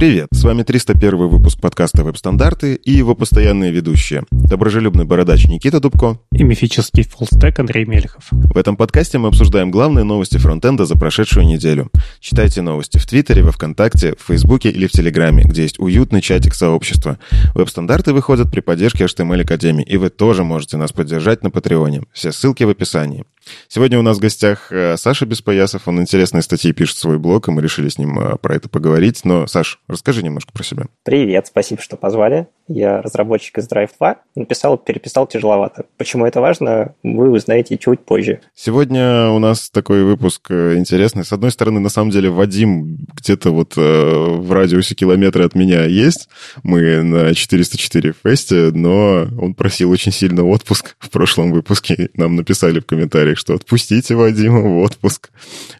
Привет, с вами 301 выпуск подкаста «Веб-стандарты» и его постоянные ведущие. Доброжелюбный бородач Никита Дубко и мифический фуллстек Андрей Мельхов. В этом подкасте мы обсуждаем главные новости фронтенда за прошедшую неделю. Читайте новости в Твиттере, во Вконтакте, в Фейсбуке или в Телеграме, где есть уютный чатик сообщества. Веб-стандарты выходят при поддержке HTML Академии, и вы тоже можете нас поддержать на Патреоне. Все ссылки в описании. Сегодня у нас в гостях э, Саша Беспоясов. Он интересные статьи пишет в свой блог, и мы решили с ним э, про это поговорить. Но, Саш, расскажи немножко про себя. Привет, спасибо, что позвали. Я разработчик из Drive 2. Написал, переписал тяжеловато. Почему это важно, вы узнаете чуть позже. Сегодня у нас такой выпуск э, интересный. С одной стороны, на самом деле, Вадим где-то вот в радиусе километра от меня есть. Мы на 404 фесте, но он просил очень сильно отпуск в прошлом выпуске. Нам написали в комментариях комментариях, что отпустите Вадима в отпуск.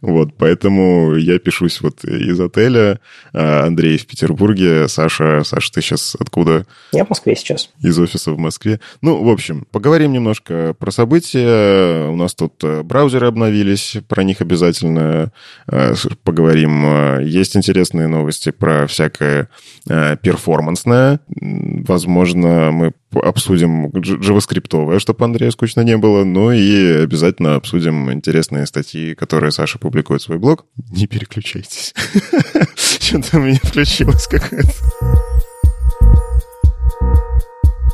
Вот, поэтому я пишусь вот из отеля. А Андрей в Петербурге. Саша, Саша, ты сейчас откуда? Я в Москве сейчас. Из офиса в Москве. Ну, в общем, поговорим немножко про события. У нас тут э, браузеры обновились, про них обязательно э, поговорим. Есть интересные новости про всякое э, перформансное. Возможно, мы обсудим JavaScript, чтобы Андрею скучно не было, ну и обязательно обсудим интересные статьи, которые Саша публикует в свой блог. Не переключайтесь. Что-то у меня включилось какая-то.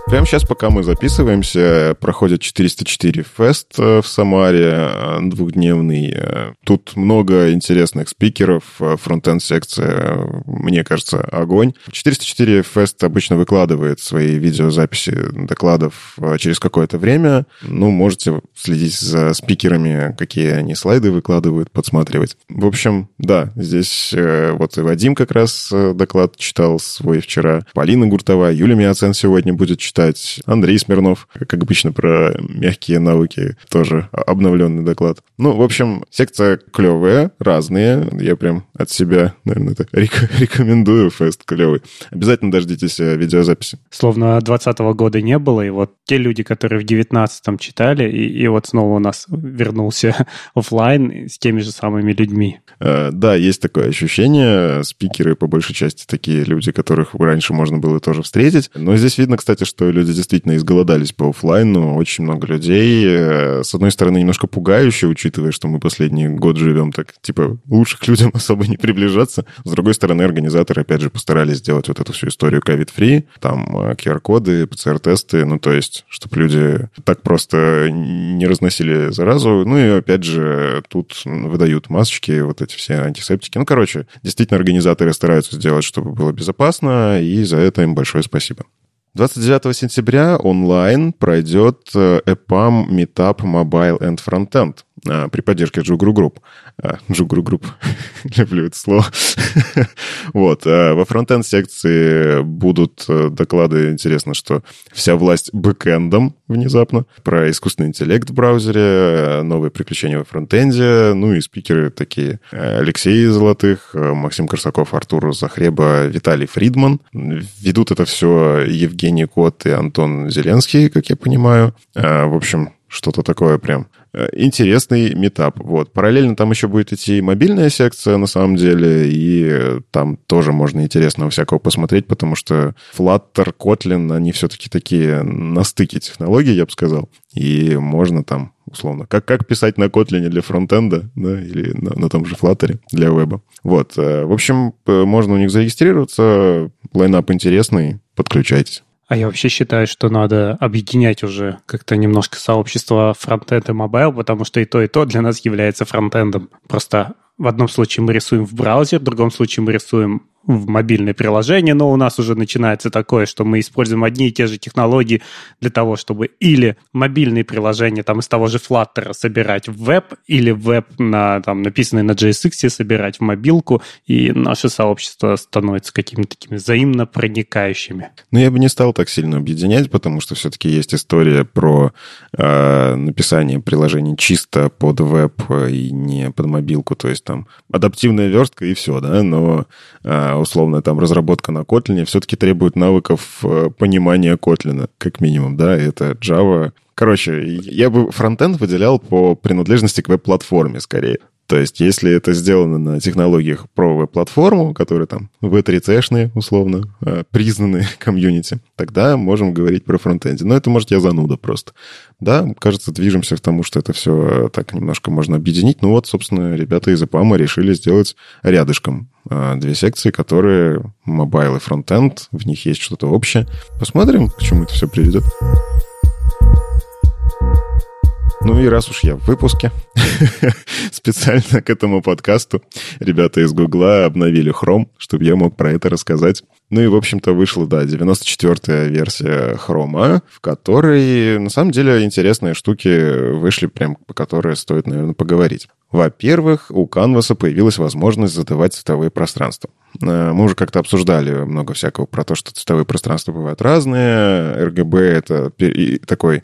Прямо сейчас, пока мы записываемся, проходит 404 фест э, в Самаре, э, двухдневный. Э, тут много интересных спикеров, фронтенд секция, мне кажется, огонь. 404 фест обычно выкладывает свои видеозаписи докладов через какое-то время. Ну, можете следить за спикерами, какие они слайды выкладывают, подсматривать. В общем, да, здесь вот и Вадим как раз доклад читал свой вчера, Полина Гуртова, Юлия Миоцен сегодня будет читать читать. Андрей Смирнов, как обычно, про мягкие навыки, тоже обновленный доклад. Ну, в общем, секция клевая, разные. Я прям от себя, наверное, это рек- рекомендую. Фест клевый. Обязательно дождитесь э, видеозаписи. Словно 20 года не было, и вот те люди, которые в 19-м читали, и, и вот снова у нас вернулся офлайн с теми же самыми людьми. Э, да, есть такое ощущение. Спикеры, по большей части, такие люди, которых раньше можно было тоже встретить. Но здесь видно, кстати, что люди действительно изголодались по офлайну, очень много людей. Э, с одной стороны, немножко пугающе, учитывая, что мы последний год живем так, типа, лучше к людям особо не приближаться. С другой стороны, организаторы, опять же, постарались сделать вот эту всю историю covid-free, там QR-коды, э, ПЦР-тесты, ну, то есть, чтобы люди так просто не разносили заразу. Ну, и, опять же, тут выдают масочки, вот эти все антисептики. Ну, короче, действительно, организаторы стараются сделать, чтобы было безопасно, и за это им большое спасибо. 29 сентября онлайн пройдет э, EPAM Meetup Mobile and Frontend. А, при поддержке JUG Ru Group. JUG Ru Group. Люблю это слово. вот. А, во фронтенд секции будут э, доклады. Интересно, что вся власть бэкэндом внезапно. Про искусственный интеллект в браузере, э, новые приключения во фронтенде. Ну и спикеры такие. Алексей Золотых, э, Максим Корсаков, Артур Захреба, Виталий Фридман. Ведут это все Евгений Кот и Антон Зеленский, как я понимаю. В общем, что-то такое прям Э, интересный метап. Вот. Параллельно там еще будет идти мобильная секция, на самом деле, и там тоже можно интересного всякого посмотреть, потому что Flutter, Kotlin, они все-таки такие на стыке технологий, я бы сказал, и можно там условно. Как, как писать на Kotlin для фронтенда, да, или на, на том же Flutter для веба. Вот. Э, в общем, э, можно у них зарегистрироваться. Лайнап интересный. Подключайтесь. А я вообще считаю, что надо объединять уже как-то немножко сообщество фронтенд и mobile, потому что и то, и то для нас является фронтендом. Просто в одном случае мы рисуем в браузер, в другом случае мы рисуем в мобильное приложение, но у нас уже начинается такое, что мы используем одни и те же технологии для того, чтобы или мобильные приложения там из того же Flutter собирать в веб, или веб, на, там, написанный на JSX собирать в мобилку, и наше сообщество становится какими-то такими взаимно проникающими. Ну, я бы не стал так сильно объединять, потому что все-таки есть история про э, написание приложений чисто под веб и не под мобилку, то есть там адаптивная верстка и все, да, но э, условно там разработка на Kotlin все-таки требует навыков э, понимания Kotlin, как минимум, да, это Java. Короче, я бы фронтенд выделял по принадлежности к веб-платформе скорее. То есть, если это сделано на технологиях про веб-платформу, которые там W3C-шные, условно, э, признанные комьюнити, тогда можем говорить про фронтенде. Но это, может, я зануда просто. Да, кажется, движемся к тому, что это все так немножко можно объединить. Ну вот, собственно, ребята из EPAM решили сделать рядышком э, две секции, которые mobile и фронтенд, в них есть что-то общее. Посмотрим, к чему это все приведет. Ну и раз уж я в выпуске, специально к этому подкасту ребята из Гугла обновили Chrome, чтобы я мог про это рассказать. Ну и, в общем-то, вышла, да, 94-я версия Chrome, в которой, на самом деле, интересные штуки вышли, прям по которые стоит, наверное, поговорить. Во-первых, у Canvas появилась возможность задавать цветовые пространства. Э, мы уже как-то обсуждали много всякого про то, что цветовые пространства бывают разные. RGB — это такой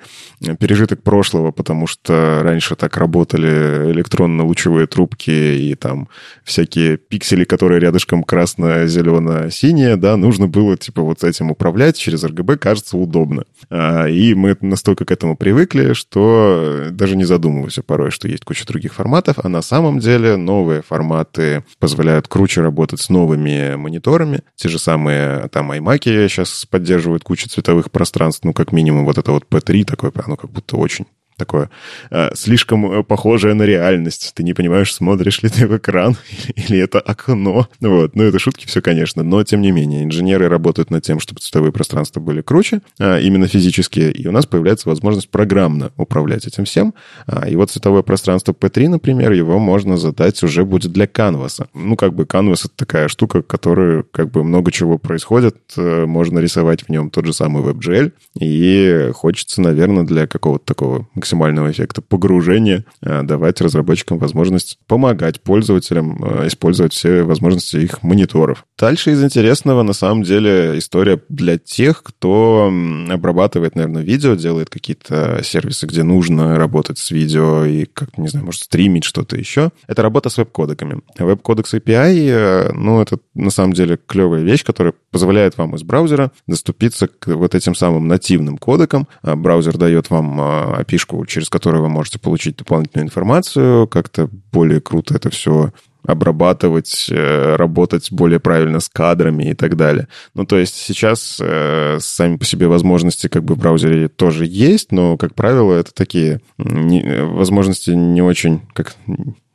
пережиток прошлого, потому что раньше так работали электронно-лучевые трубки и там всякие пиксели, которые рядышком красно-зелено-синие, да, нужно было типа вот этим управлять через RGB, кажется, удобно. А, и мы настолько к этому привыкли, что даже не задумываемся порой, что есть куча других форматов, а на самом деле новые форматы позволяют круче работать с новыми мониторами. Те же самые там iMac сейчас поддерживают кучу цветовых пространств, ну, как минимум вот это вот P3 такое, оно как будто очень такое э, слишком э, похожее на реальность. Ты не понимаешь, смотришь ли ты в экран или это окно. Вот. Ну, это шутки все, конечно, но тем не менее. Инженеры работают над тем, чтобы цветовые пространства были круче, э, именно физические, и у нас появляется возможность программно управлять этим всем. А, и вот цветовое пространство P3, например, его можно задать уже будет для Canvas. Ну, как бы Canvas — это такая штука, которая как бы много чего происходит, э, можно рисовать в нем тот же самый WebGL, и хочется, наверное, для какого-то такого максимального эффекта погружения, э, давать разработчикам возможность помогать пользователям э, использовать все возможности их мониторов. Дальше из интересного, на самом деле, история для тех, кто обрабатывает, наверное, видео, делает какие-то сервисы, где нужно работать с видео и, как не знаю, может, стримить что-то еще. Это работа с веб-кодеками. Веб-кодекс API, э, ну, это на самом деле клевая вещь, которая позволяет вам из браузера доступиться к вот этим самым нативным кодекам. Браузер дает вам api через которую вы можете получить дополнительную информацию, как-то более круто это все обрабатывать, э, работать более правильно с кадрами и так далее. Ну, то есть сейчас э, сами по себе возможности как бы в браузере тоже есть, но, как правило, это такие не, возможности не очень, как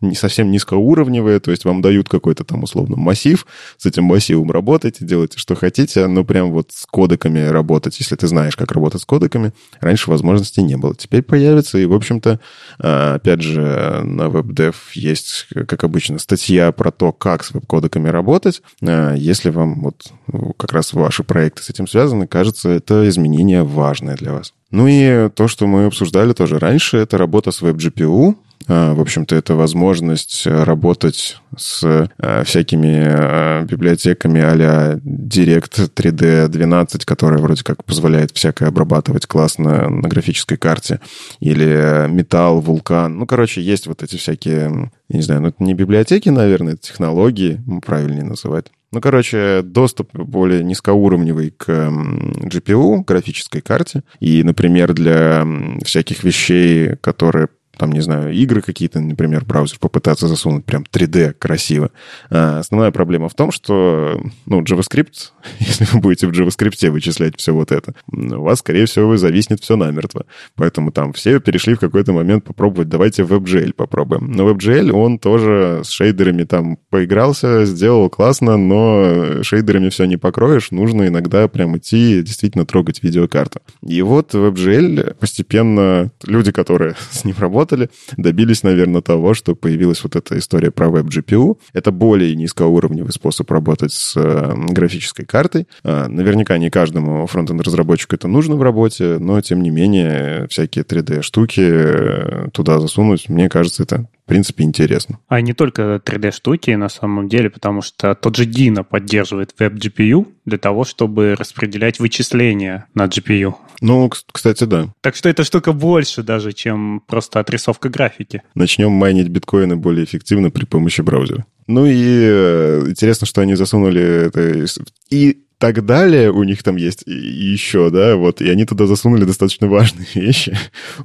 не совсем низкоуровневые, то есть вам дают какой-то там условно массив, с этим массивом работайте, делайте, что хотите, но прям вот с кодеками работать, если ты знаешь, как работать с кодеками, раньше возможности не было. Теперь появится, и, в общем-то, а, опять же, на WebDev есть, как обычно, статья про то, как с веб-кодеками работать. А, если вам вот как раз ваши проекты с этим связаны, кажется, это изменение важное для вас. Ну и то, что мы обсуждали тоже раньше, это работа с WebGPU. А, в общем-то, это возможность работать с а, всякими а, библиотеками а-ля Direct 3D 12, которая вроде как позволяет всякое обрабатывать классно на графической карте, или Metal, Vulkan. Ну, короче, есть вот эти всякие, я не знаю, ну, это не библиотеки, наверное, это технологии, правильнее называть. Ну, короче, доступ более низкоуровневый к GPU, графической карте. И, например, для всяких вещей, которые там, не знаю, игры какие-то, например, браузер попытаться засунуть прям 3D красиво. А основная проблема в том, что, ну, JavaScript, если вы будете в JavaScript вычислять все вот это, у вас, скорее всего, зависнет все намертво. Поэтому там все перешли в какой-то момент попробовать, давайте WebGL попробуем. Но WebGL, он тоже с шейдерами там поигрался, сделал классно, но шейдерами все не покроешь, нужно иногда прям идти действительно трогать видеокарту. И вот WebGL постепенно люди, которые с ним работают, работали, добились, наверное, того, что появилась вот эта история про WebGPU. Это более низкоуровневый способ работать с э, графической картой. А, наверняка не каждому фронтенд-разработчику это нужно в работе, но, тем не менее, всякие 3D-штуки э, туда засунуть, мне кажется, это в принципе, интересно. А не только 3D-штуки на самом деле, потому что тот же Dino поддерживает WebGPU для того, чтобы распределять вычисления на GPU. Ну, кстати, да. Так что эта штука больше даже, чем просто отрисовка графики. Начнем майнить биткоины более эффективно при помощи браузера. Ну и э, интересно, что они засунули это... И так далее у них там есть еще, да, вот, и они туда засунули достаточно важные вещи.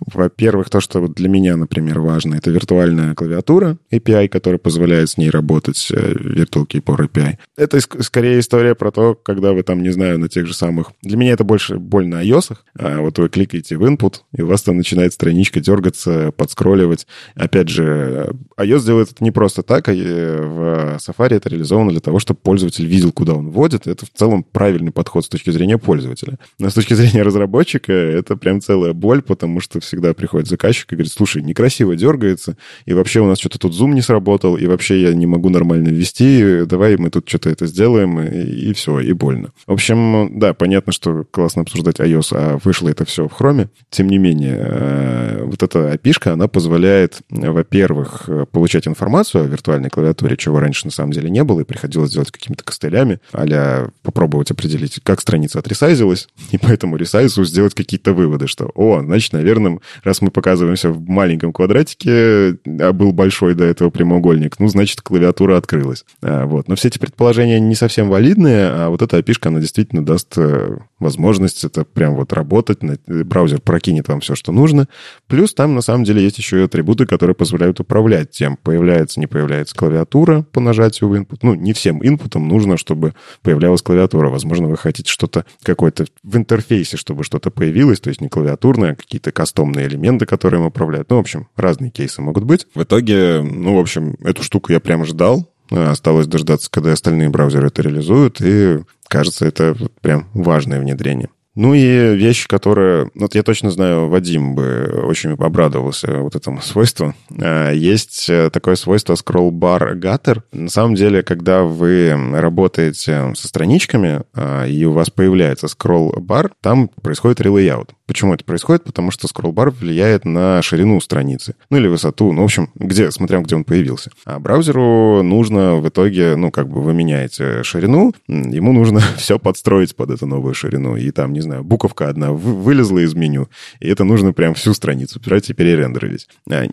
Во-первых, то, что для меня, например, важно, это виртуальная клавиатура API, которая позволяет с ней работать, э, Virtual Keyboard API. Это скорее история про то, когда вы там, не знаю, на тех же самых... Для меня это больше боль на iOS. А вот вы кликаете в input, и у вас там начинает страничка дергаться, подскролливать. Опять же, iOS делает это не просто так, а э, в Safari это реализовано для того, чтобы пользователь видел, куда он вводит. Это в целом правильный подход с точки зрения пользователя. Но с точки зрения разработчика это прям целая боль, потому что всегда приходит заказчик и говорит, слушай, некрасиво дергается, и вообще у нас что-то тут зум не сработал, и вообще я не могу нормально ввести, давай мы тут что-то это сделаем, и, и все, и больно. В общем, да, понятно, что классно обсуждать iOS, а вышло это все в Chrome. Тем не менее, э, вот эта api она позволяет, во-первых, получать информацию о виртуальной клавиатуре, чего раньше на самом деле не было, и приходилось делать какими-то костылями, а попробовать определить, как страница отресайзилась, и по этому ресайзу сделать какие-то выводы, что, о, значит, наверное, раз мы показываемся в маленьком квадратике, а был большой до этого прямоугольник, ну, значит, клавиатура открылась. А, вот. Но все эти предположения не совсем валидные, а вот эта api она действительно даст э, возможность это прям вот работать, браузер прокинет вам все, что нужно. Плюс там, на самом деле, есть еще и атрибуты, которые позволяют управлять тем, появляется, не появляется клавиатура по нажатию в input. Ну, не всем инпутам нужно, чтобы появлялась клавиатура. Возможно, вы хотите что-то какое-то в интерфейсе, чтобы что-то появилось, то есть не клавиатурное, а какие-то кастомные элементы, которые им управляют. Ну, в общем, разные кейсы могут быть. В итоге, ну, в общем, эту штуку я прям ждал, Осталось дождаться, когда остальные браузеры это реализуют, и кажется, это прям важное внедрение. Ну и вещь, которая... Вот я точно знаю, Вадим бы очень обрадовался вот этому свойству. А, есть э, такое свойство scroll bar gutter. На самом деле, когда вы работаете со страничками, а, и у вас появляется scroll bar, там происходит relayout. Почему это происходит? Потому что scroll bar влияет на ширину страницы. Ну, или высоту. Ну, в общем, где, смотря где он появился. А браузеру нужно в итоге, ну, как бы вы меняете ширину, ему нужно все подстроить под эту новую ширину. И там, не знаю, буковка одна вылезла из меню, и это нужно прям всю страницу брать и перерендерить. А,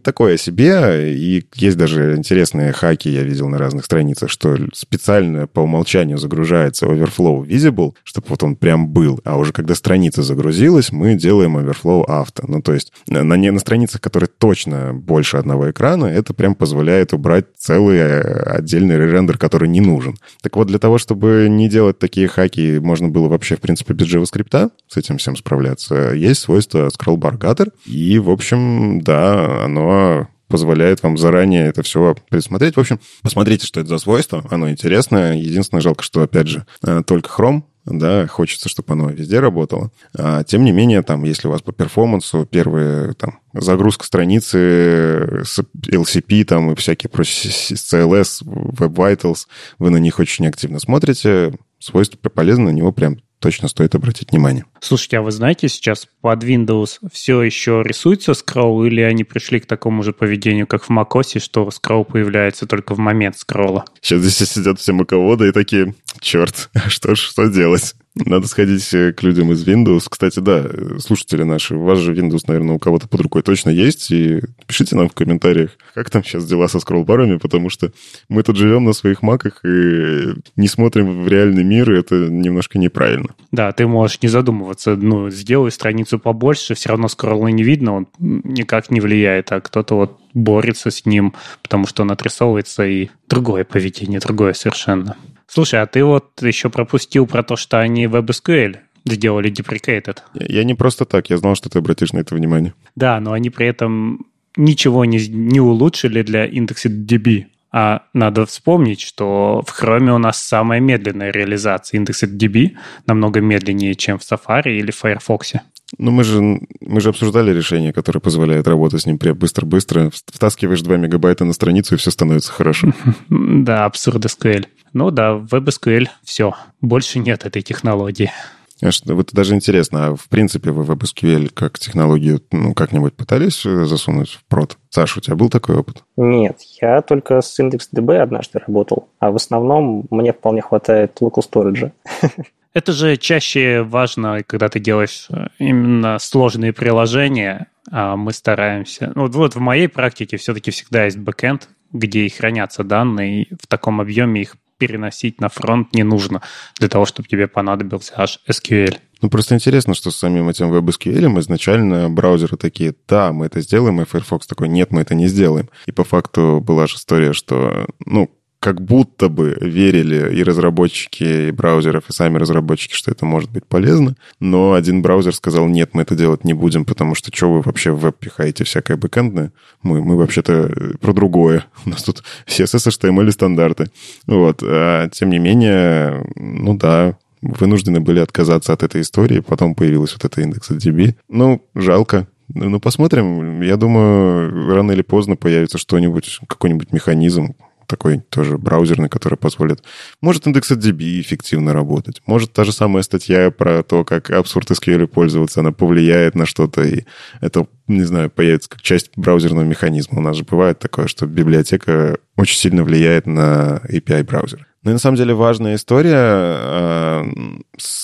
такое себе, и есть даже интересные хаки, я видел на разных страницах, что специально по умолчанию загружается overflow visible, чтобы вот он прям был, а уже когда страница загрузилась, получилось, мы делаем overflow авто. Ну, то есть на, не, на страницах, которые точно больше одного экрана, это прям позволяет убрать целый э, отдельный ререндер, который не нужен. Так вот, для того, чтобы не делать такие хаки, можно было вообще, в принципе, без JavaScript с этим всем справляться. Есть свойство scroll bar gutter, и, в общем, да, оно позволяет вам заранее это все предусмотреть. В общем, посмотрите, что это за свойство. Оно интересное. Единственное, жалко, что, опять же, э, только Chrome да, хочется, чтобы оно везде работало. А, тем не менее, там, если у вас по перформансу первые, там, загрузка страницы с LCP, там, и всякие прочие CLS, Web Vitals, вы на них очень активно смотрите, свойство полезно, на него прям точно стоит обратить внимание. Слушайте, а вы знаете, сейчас под Windows все еще рисуется скролл, или они пришли к такому же поведению, как в macOS, что скролл появляется только в момент скролла? Сейчас здесь сидят все маководы и такие, черт, что ж, что делать? Надо сходить э, к людям из Windows. Кстати, да, слушатели наши, у вас же Windows, наверное, у кого-то под рукой точно есть. И пишите нам в комментариях, как там сейчас дела со скроллбарами, потому что мы тут живем на своих маках и не смотрим в реальный мир, и это немножко неправильно. Да, ты можешь не задумываться, ну, сделай страницу побольше, все равно скролла не видно, он никак не влияет, а кто-то вот борется с ним, потому что он отрисовывается, и другое поведение, другое совершенно. Слушай, а ты вот еще пропустил про то, что они WebSQL сделали deprecated. Я не просто так, я знал, что ты обратишь на это внимание. Да, но они при этом ничего не, не улучшили для IndexedDB. А надо вспомнить, что в Chrome у нас самая медленная реализация IndexedDB, намного медленнее, чем в Safari или в Firefox. Ну, мы же, мы же обсуждали решение, которое позволяет работать с ним быстро-быстро. Втаскиваешь 2 мегабайта на страницу, и все становится хорошо. Да, абсурд SQL. Ну да, в WebSQL все. Больше нет этой технологии. Вот даже интересно, а в принципе вы WebSQL как технологию ну, как-нибудь пытались э, засунуть в прод? Саша, у тебя был такой опыт? Нет, я только с IndexDB однажды работал, а в основном мне вполне хватает local storage. Это же чаще важно, когда ты делаешь э, именно сложные приложения, а мы стараемся... Ну, вот, вот в моей практике все-таки всегда есть бэкэнд, где и хранятся данные, и в таком объеме их переносить на фронт не нужно для того, чтобы тебе понадобился аж SQL. Ну, просто интересно, что с самим этим WebSQL изначально браузеры такие, да, мы это сделаем, и Firefox такой, нет, мы это не сделаем. И по факту была же история, что, ну, как будто бы верили и разработчики и браузеров, и сами разработчики, что это может быть полезно, но один браузер сказал, нет, мы это делать не будем, потому что что вы вообще в веб пихаете всякое бэкэндное? Мы, мы вообще-то про другое. У нас тут CSS, HTML стандарты. Вот. А, тем не менее, ну да, вынуждены были отказаться от этой истории, потом появилась вот эта индекс DB. Ну, жалко, ну, посмотрим. Я думаю, рано или поздно появится что-нибудь, какой-нибудь механизм, такой тоже браузерный, который позволит... Может IndexedDB эффективно работать. Может та же самая статья про то, как абсурд SQL пользоваться, она повлияет на что-то, и это, не знаю, появится как часть браузерного механизма. У нас же бывает такое, что библиотека очень сильно влияет на API браузера. Ну и на самом деле важная история, а,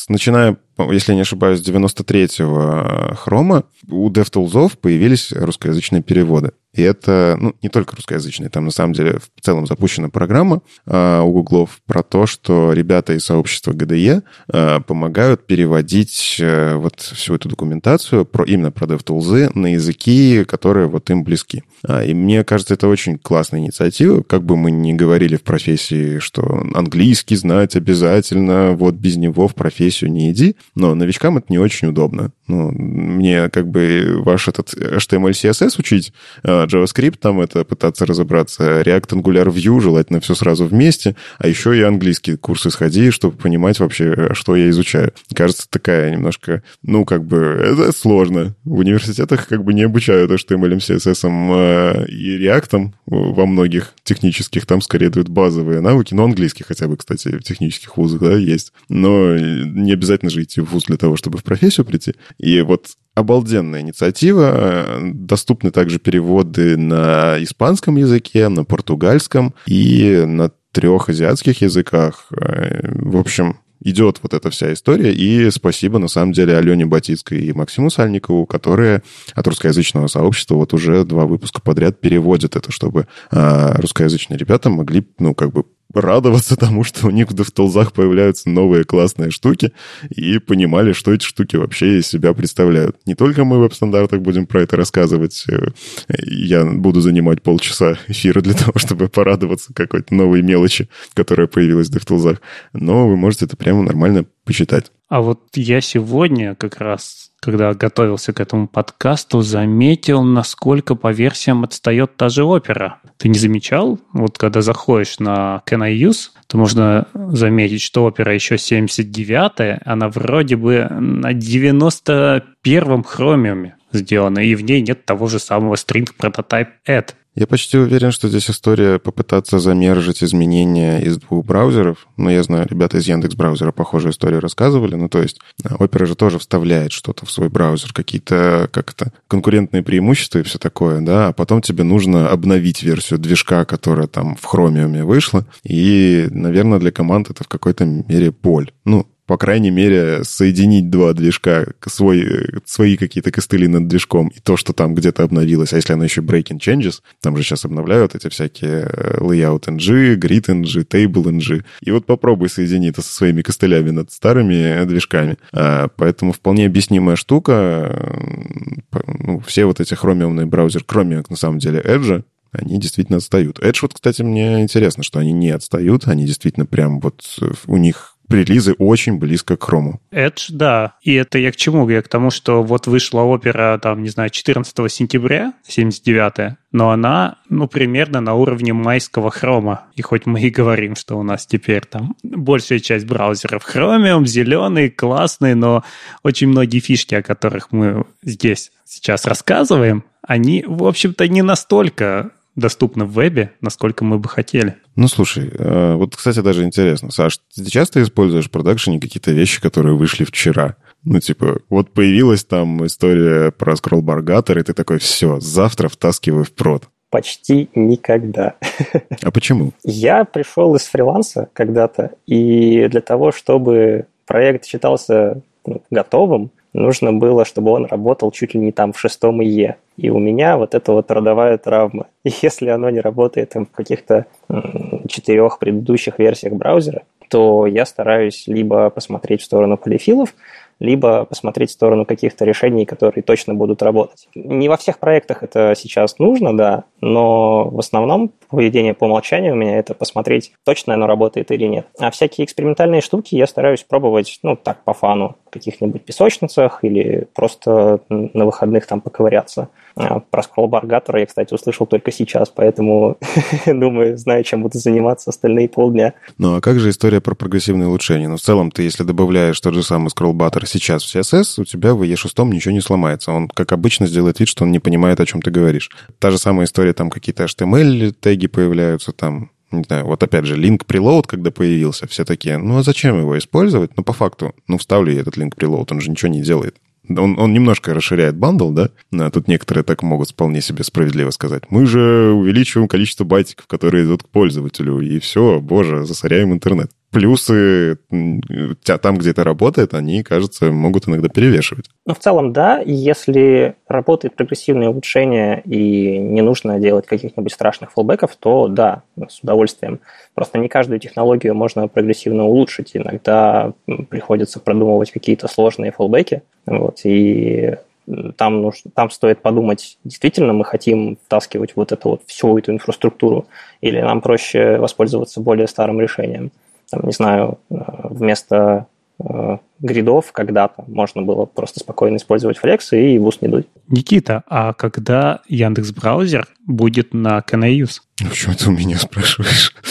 начиная, если я не ошибаюсь, с 93-го хрома, у DevTools появились русскоязычные переводы. И это, ну, не только русскоязычные, там на самом деле в целом запущена программа э, у Гуглов про то, что ребята из сообщества GDE э, помогают переводить э, вот всю эту документацию про, именно про DevTools на языки, которые вот им близки. А, и мне кажется, это очень классная инициатива, как бы мы ни говорили в профессии, что английский знать обязательно, вот без него в профессию не иди, но новичкам это не очень удобно. Ну, мне как бы ваш этот HTML, CSS учить, JavaScript там это пытаться разобраться, React, Angular, Vue, желательно все сразу вместе, а еще и английские курсы сходи, чтобы понимать вообще, что я изучаю. Кажется, такая немножко, ну, как бы, это сложно. В университетах как бы не обучают HTML, CSS а, и React во многих технических, там скорее дают базовые навыки, но английский хотя бы, кстати, в технических вузах, да, есть. Но не обязательно же идти в вуз для того, чтобы в профессию прийти. И вот обалденная инициатива. Доступны также переводы на испанском языке, на португальском и на трех азиатских языках. В общем, идет вот эта вся история. И спасибо, на самом деле, Алене Батицкой и Максиму Сальникову, которые от русскоязычного сообщества вот уже два выпуска подряд переводят это, чтобы а, русскоязычные ребята могли, ну, как бы радоваться тому, что у них в DevTools появляются новые классные штуки, и понимали, что эти штуки вообще из себя представляют. Не только мы в веб-стандартах будем про это рассказывать. Э, я буду занимать полчаса эфира для того, чтобы порадоваться какой-то новой мелочи, которая появилась в DevTools, но вы можете это прямо нормально почитать. А вот я сегодня как раз, когда готовился к этому подкасту, заметил, насколько по версиям отстает та же опера. Ты не замечал? Вот когда заходишь на Can I Use, то можно заметить, что опера еще 79-я, она вроде бы на 91-м хромиуме сделана, и в ней нет того же самого string prototype add. Я почти уверен, что здесь история попытаться замержить изменения из двух браузеров. Но я знаю, ребята из Яндекс браузера похожую историю рассказывали. Ну, то есть Opera же тоже вставляет что-то в свой браузер, какие-то как-то конкурентные преимущества и все такое, да, а потом тебе нужно обновить версию движка, которая там в Chromium вышла. И, наверное, для команд это в какой-то мере боль. Ну, по крайней мере, соединить два движка, свой, свои какие-то костыли над движком и то, что там где-то обновилось. А если оно еще breaking changes, там же сейчас обновляют эти всякие э, layout ng, grid ng, table ng. И вот попробуй соедини это со своими костылями над старыми движками. А, поэтому вполне объяснимая штука. Ну, все вот эти хромиумные браузеры, кроме, на самом деле, Edge, они действительно отстают. Edge, вот, кстати, мне интересно, что они не отстают, они действительно прям вот у них релизы очень близко к хрому. Edge, да. И это я к чему? Я к тому, что вот вышла опера, там, не знаю, 14 сентября, 79 но она, ну, примерно на уровне майского хрома. И хоть мы и говорим, что у нас теперь там большая часть браузеров Chromium, зеленый, классный, но очень многие фишки, о которых мы здесь сейчас рассказываем, они, в общем-то, не настолько доступны в вебе, насколько мы бы хотели. Ну, слушай, э, вот, кстати, даже интересно. Саш, ты часто используешь в продакшене какие-то вещи, которые вышли вчера? Ну, типа, вот появилась там история про скролл-баргатор, и ты такой, все, завтра втаскиваю в прод. Почти никогда. А почему? Я пришел из фриланса когда-то, и для того, чтобы проект считался ну, готовым, нужно было, чтобы он работал чуть ли не там в шестом ИЕ. И у меня вот это вот родовая травма. И если оно не работает в каких-то четырех предыдущих версиях браузера, то я стараюсь либо посмотреть в сторону полифилов, либо посмотреть в сторону каких-то решений, которые точно будут работать. Не во всех проектах это сейчас нужно, да, но в основном поведение по умолчанию у меня это посмотреть, точно оно работает или нет. А всякие экспериментальные штуки я стараюсь пробовать, ну, так, по фану, в каких-нибудь песочницах или просто на выходных там поковыряться. А, про скроллбар Гаттера я, кстати, услышал только сейчас, поэтому, думаю, знаю, чем буду заниматься остальные полдня. Ну, а как же история про прогрессивное улучшение? Ну, в целом, ты, если добавляешь тот же самый scrollbar gutter сейчас в CSS, у тебя в IE6 ничего не сломается. Он, как обычно, сделает вид, что он не понимает, о чем ты говоришь. Та же самая история, там какие-то HTML-теги появляются, там не знаю, вот опять же, link preload, когда появился, все такие, ну а зачем его использовать? Ну, по факту, ну, вставлю я этот link preload, он же ничего не делает. Он, он немножко расширяет bundle, да? А тут некоторые так могут вполне себе справедливо сказать. Мы же увеличиваем количество байтиков, которые идут к пользователю, и все, боже, засоряем интернет плюсы там, где это работает, они, кажется, могут иногда перевешивать. Ну, в целом, да. Если работает прогрессивное улучшение и не нужно делать каких-нибудь страшных флбеков, то да, с удовольствием. Просто не каждую технологию можно прогрессивно улучшить. Иногда приходится продумывать какие-то сложные флбеки. Вот, и там, нужно, там стоит подумать, действительно мы хотим втаскивать вот эту вот всю эту инфраструктуру, или нам проще воспользоваться более старым решением там, не знаю, э, вместо э, гридов когда-то можно было просто спокойно использовать Flex и ус не дуть. Никита, а когда Яндекс браузер будет на KNUS? Почему ты у меня спрашиваешь?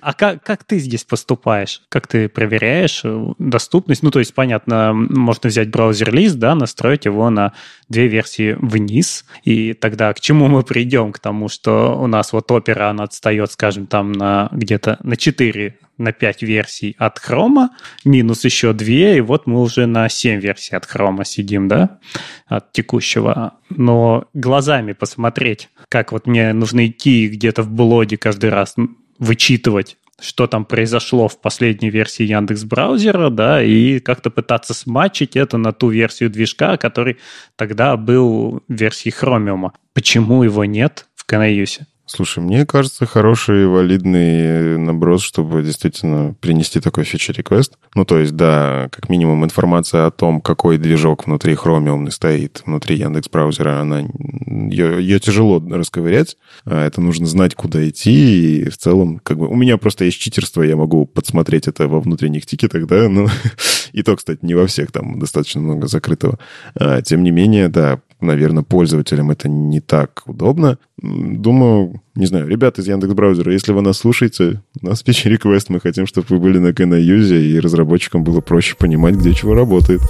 А как, как ты здесь поступаешь? Как ты проверяешь э, доступность? Ну, то есть, понятно, можно взять браузер-лист, да, настроить его на две версии вниз, и тогда к чему мы придем? К тому, что у нас вот опера, она отстает, скажем, там на где-то на 4 на 5 версий от хрома, минус еще 2, и вот мы уже на 7 версий от хрома сидим, да, от текущего. Но глазами посмотреть, как вот мне нужно идти где-то в блоге каждый раз вычитывать, что там произошло в последней версии Яндекс браузера, да, и как-то пытаться смачить это на ту версию движка, который тогда был в версии Chromium. Почему его нет в Canayuse? Слушай, мне кажется, хороший валидный наброс, чтобы действительно принести такой фичер-реквест. Ну, то есть, да, как минимум информация о том, какой движок внутри Chromium стоит, внутри Яндекс браузера, она, ее, ее тяжело расковырять. А это нужно знать, куда идти. И в целом, как бы, у меня просто есть читерство, я могу подсмотреть это во внутренних тикетах, да, ну, и то, кстати, не во всех, там достаточно много закрытого. А, тем не менее, да, наверное, пользователям это не так удобно. Думаю, не знаю, ребята из Яндекс браузера, если вы нас слушаете, у нас пич реквест, мы хотим, чтобы вы были на Кэнаюзе, и разработчикам было проще понимать, где чего работает.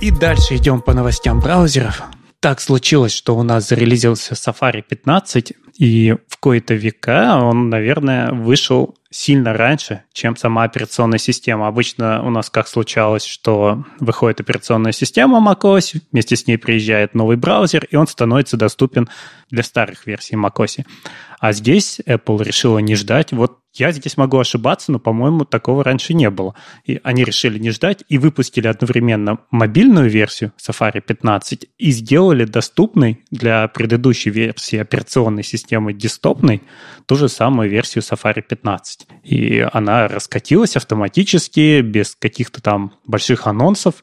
И дальше идем по новостям браузеров. Так случилось, что у нас зарелизился Safari 15, и в кои-то века он, наверное, вышел сильно раньше, чем сама операционная система. Обычно у нас как случалось, что выходит операционная система macOS, вместе с ней приезжает новый браузер, и он становится доступен для старых версий macOS. А здесь Apple решила не ждать. Вот я здесь могу ошибаться, но, по-моему, такого раньше не было. И они решили не ждать и выпустили одновременно мобильную версию Safari 15 и сделали доступной для предыдущей версии операционной системы десктопной ту же самую версию Safari 15. И она раскатилась автоматически, без каких-то там больших анонсов,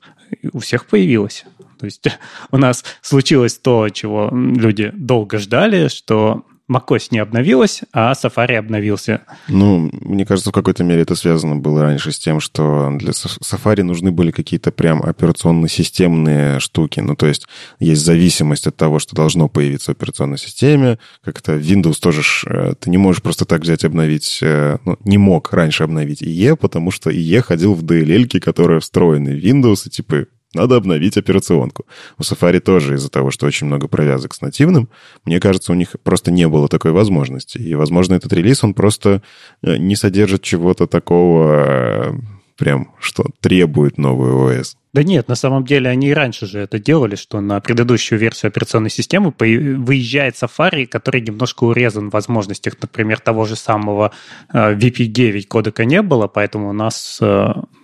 у всех появилась. То есть у нас случилось то, чего люди долго ждали, что macOS не обновилась, а Safari обновился. Ну, мне кажется, в какой-то мере это связано было раньше с тем, что для Safari нужны были какие-то прям операционно-системные штуки. Ну, то есть есть зависимость от того, что должно появиться в операционной системе. Как-то Windows тоже... Э, ты не можешь просто так взять обновить... Э, ну, не мог раньше обновить IE, потому что IE ходил в DLL, которая встроена в Windows, и типа надо обновить операционку. У Safari тоже из-за того, что очень много провязок с нативным, мне кажется, у них просто не было такой возможности. И, возможно, этот релиз, он просто э, не содержит чего-то такого э, прям, что требует новый ОС. Да нет, на самом деле они и раньше же это делали, что на предыдущую версию операционной системы выезжает Safari, который немножко урезан в возможностях, например, того же самого VP9 э, кодека не было, поэтому у нас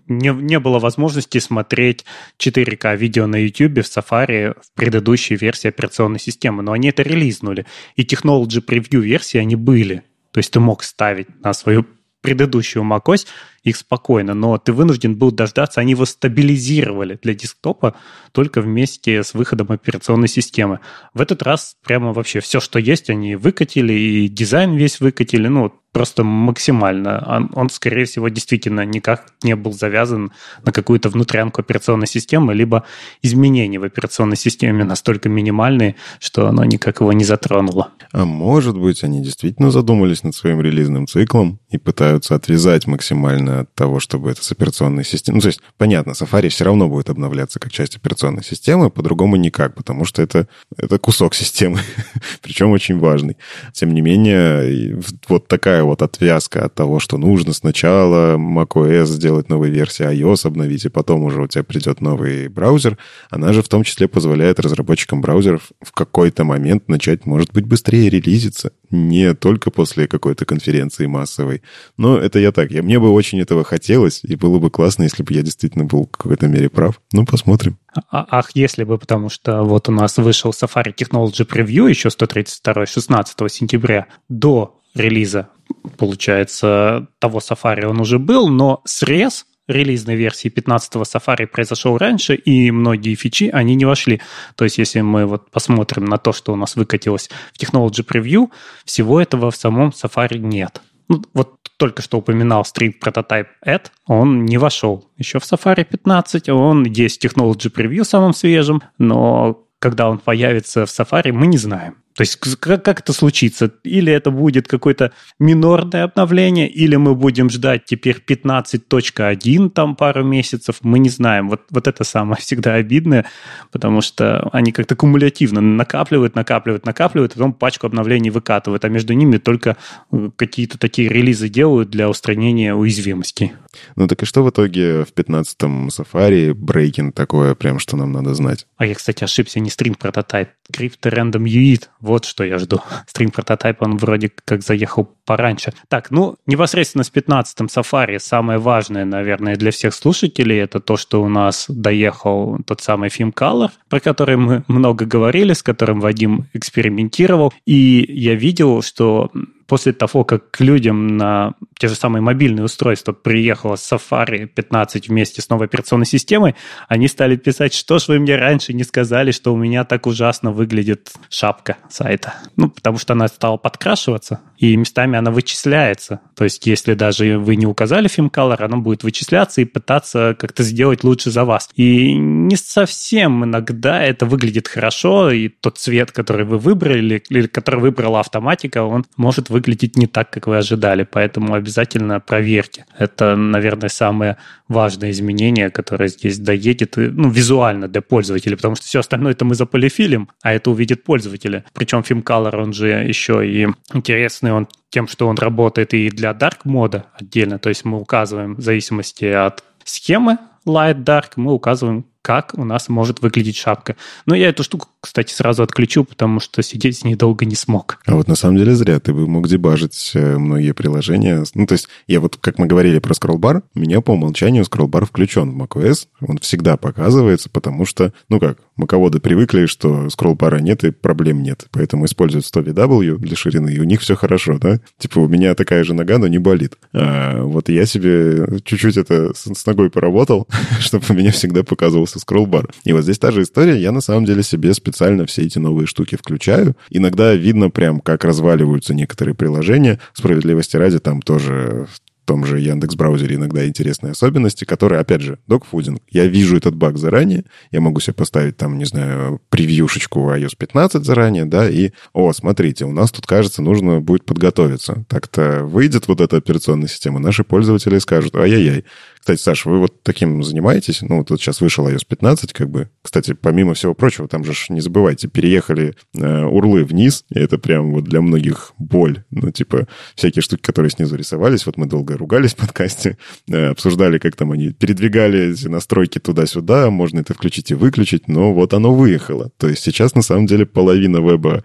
не, не было возможности смотреть 4К видео на YouTube в Safari в предыдущей версии операционной системы, но они это релизнули. И Technology Preview версии они были. То есть ты мог ставить на свою предыдущую macOS их спокойно, но ты вынужден был дождаться, они его стабилизировали для десктопа только вместе с выходом операционной системы. В этот раз прямо вообще все, что есть, они выкатили, и дизайн весь выкатили, ну, просто максимально. Он, он, скорее всего, действительно никак не был завязан на какую-то внутрянку операционной системы, либо изменения в операционной системе настолько минимальные, что оно никак его не затронуло. А может быть, они действительно задумались над своим релизным циклом и пытаются отвязать максимально от того, чтобы это с операционной системой... Ну, то есть, понятно, Safari все равно будет обновляться как часть операционной системы, по-другому никак, потому что это, это кусок системы, причем очень важный. Тем не менее, вот такая вот отвязка от того, что нужно сначала macOS сделать новую версию iOS обновить, и потом уже у тебя придет новый браузер, она же в том числе позволяет разработчикам браузеров в какой-то момент начать, может быть, быстрее релизиться. Не только после какой-то конференции массовой. Но это я так. Я, мне бы очень этого хотелось, и было бы классно, если бы я действительно был в какой-то мере прав. Ну, посмотрим. А, ах, если бы, потому что вот у нас вышел Safari Technology Preview еще 132 16 сентября до релиза, получается, того Safari он уже был, но срез релизной версии 15-го Safari произошел раньше, и многие фичи, они не вошли. То есть, если мы вот посмотрим на то, что у нас выкатилось в Technology Preview, всего этого в самом Safari нет. Ну, вот только что упоминал String Prototype Add, он не вошел. Еще в Safari 15 он есть в Technology Preview самым свежим, но когда он появится в Safari, мы не знаем. То есть как, как это случится? Или это будет какое-то минорное обновление, или мы будем ждать теперь 15.1 там пару месяцев, мы не знаем. Вот, вот это самое всегда обидное, потому что они как-то кумулятивно накапливают, накапливают, накапливают, потом пачку обновлений выкатывают, а между ними только э, какие-то такие релизы делают для устранения уязвимостей. Ну так и что в итоге в 15-м Safari брейкинг такое, прям что нам надо знать? А я, кстати, ошибся, не стрим прототайп, Crypto Random UID. Вот что я жду. Стрим прототайп, он вроде как заехал пораньше. Так, ну, непосредственно с 15-м Safari самое важное, наверное, для всех слушателей, это то, что у нас доехал тот самый фильм Color, про который мы много говорили, с которым Вадим экспериментировал. И я видел, что после того, как к людям на те же самые мобильные устройства приехала Safari 15 вместе с новой операционной системой, они стали писать, что ж вы мне раньше не сказали, что у меня так ужасно выглядит шапка сайта. Ну, потому что она стала подкрашиваться, и местами она вычисляется. То есть, если даже вы не указали film color, она будет вычисляться и пытаться как-то сделать лучше за вас. И не совсем иногда это выглядит хорошо, и тот цвет, который вы выбрали, или который выбрала автоматика, он может выглядеть не так, как вы ожидали. Поэтому обязательно проверьте. Это, наверное, самое важное изменение, которое здесь доедет, ну, визуально для пользователя, потому что все остальное это мы заполифилим, а это увидит пользователя. Причем Film Color, он же еще и интересный он тем, что он работает и для Dark мода отдельно, то есть мы указываем в зависимости от схемы Light Dark, мы указываем, как у нас может выглядеть шапка. Но я эту штуку, кстати, сразу отключу, потому что сидеть с ней долго не смог. А вот на самом деле зря. Ты бы мог дебажить э, многие приложения. Ну, то есть я вот, как мы говорили про скроллбар, у меня по умолчанию скроллбар включен в macOS. Он всегда показывается, потому что, ну как, маководы привыкли, что скроллбара нет и проблем нет. Поэтому используют 100 VW для ширины, и у них все хорошо, да? Типа у меня такая же нога, но не болит. А вот я себе чуть-чуть это с ногой поработал, чтобы у меня всегда показывался скроллбар. И вот здесь та же история. Я на самом деле себе специально все эти новые штуки включаю. Иногда видно прям, как разваливаются некоторые приложения. Справедливости ради, там тоже том же Яндекс браузере иногда интересные особенности, которые, опять же, докфудинг. Я вижу этот баг заранее, я могу себе поставить там, не знаю, превьюшечку iOS 15 заранее, да, и, о, смотрите, у нас тут, кажется, нужно будет подготовиться. Так-то выйдет вот эта операционная система, наши пользователи скажут, ай-яй-яй, кстати, Саш, вы вот таким занимаетесь? Ну, вот сейчас вышел iOS 15, как бы. Кстати, помимо всего прочего, там же, не забывайте, переехали э, урлы вниз, и это прям вот для многих боль. Ну, типа, всякие штуки, которые снизу рисовались, вот мы долго ругались в подкасте, обсуждали, как там они передвигали эти настройки туда-сюда, можно это включить и выключить, но вот оно выехало. То есть сейчас, на самом деле, половина веба,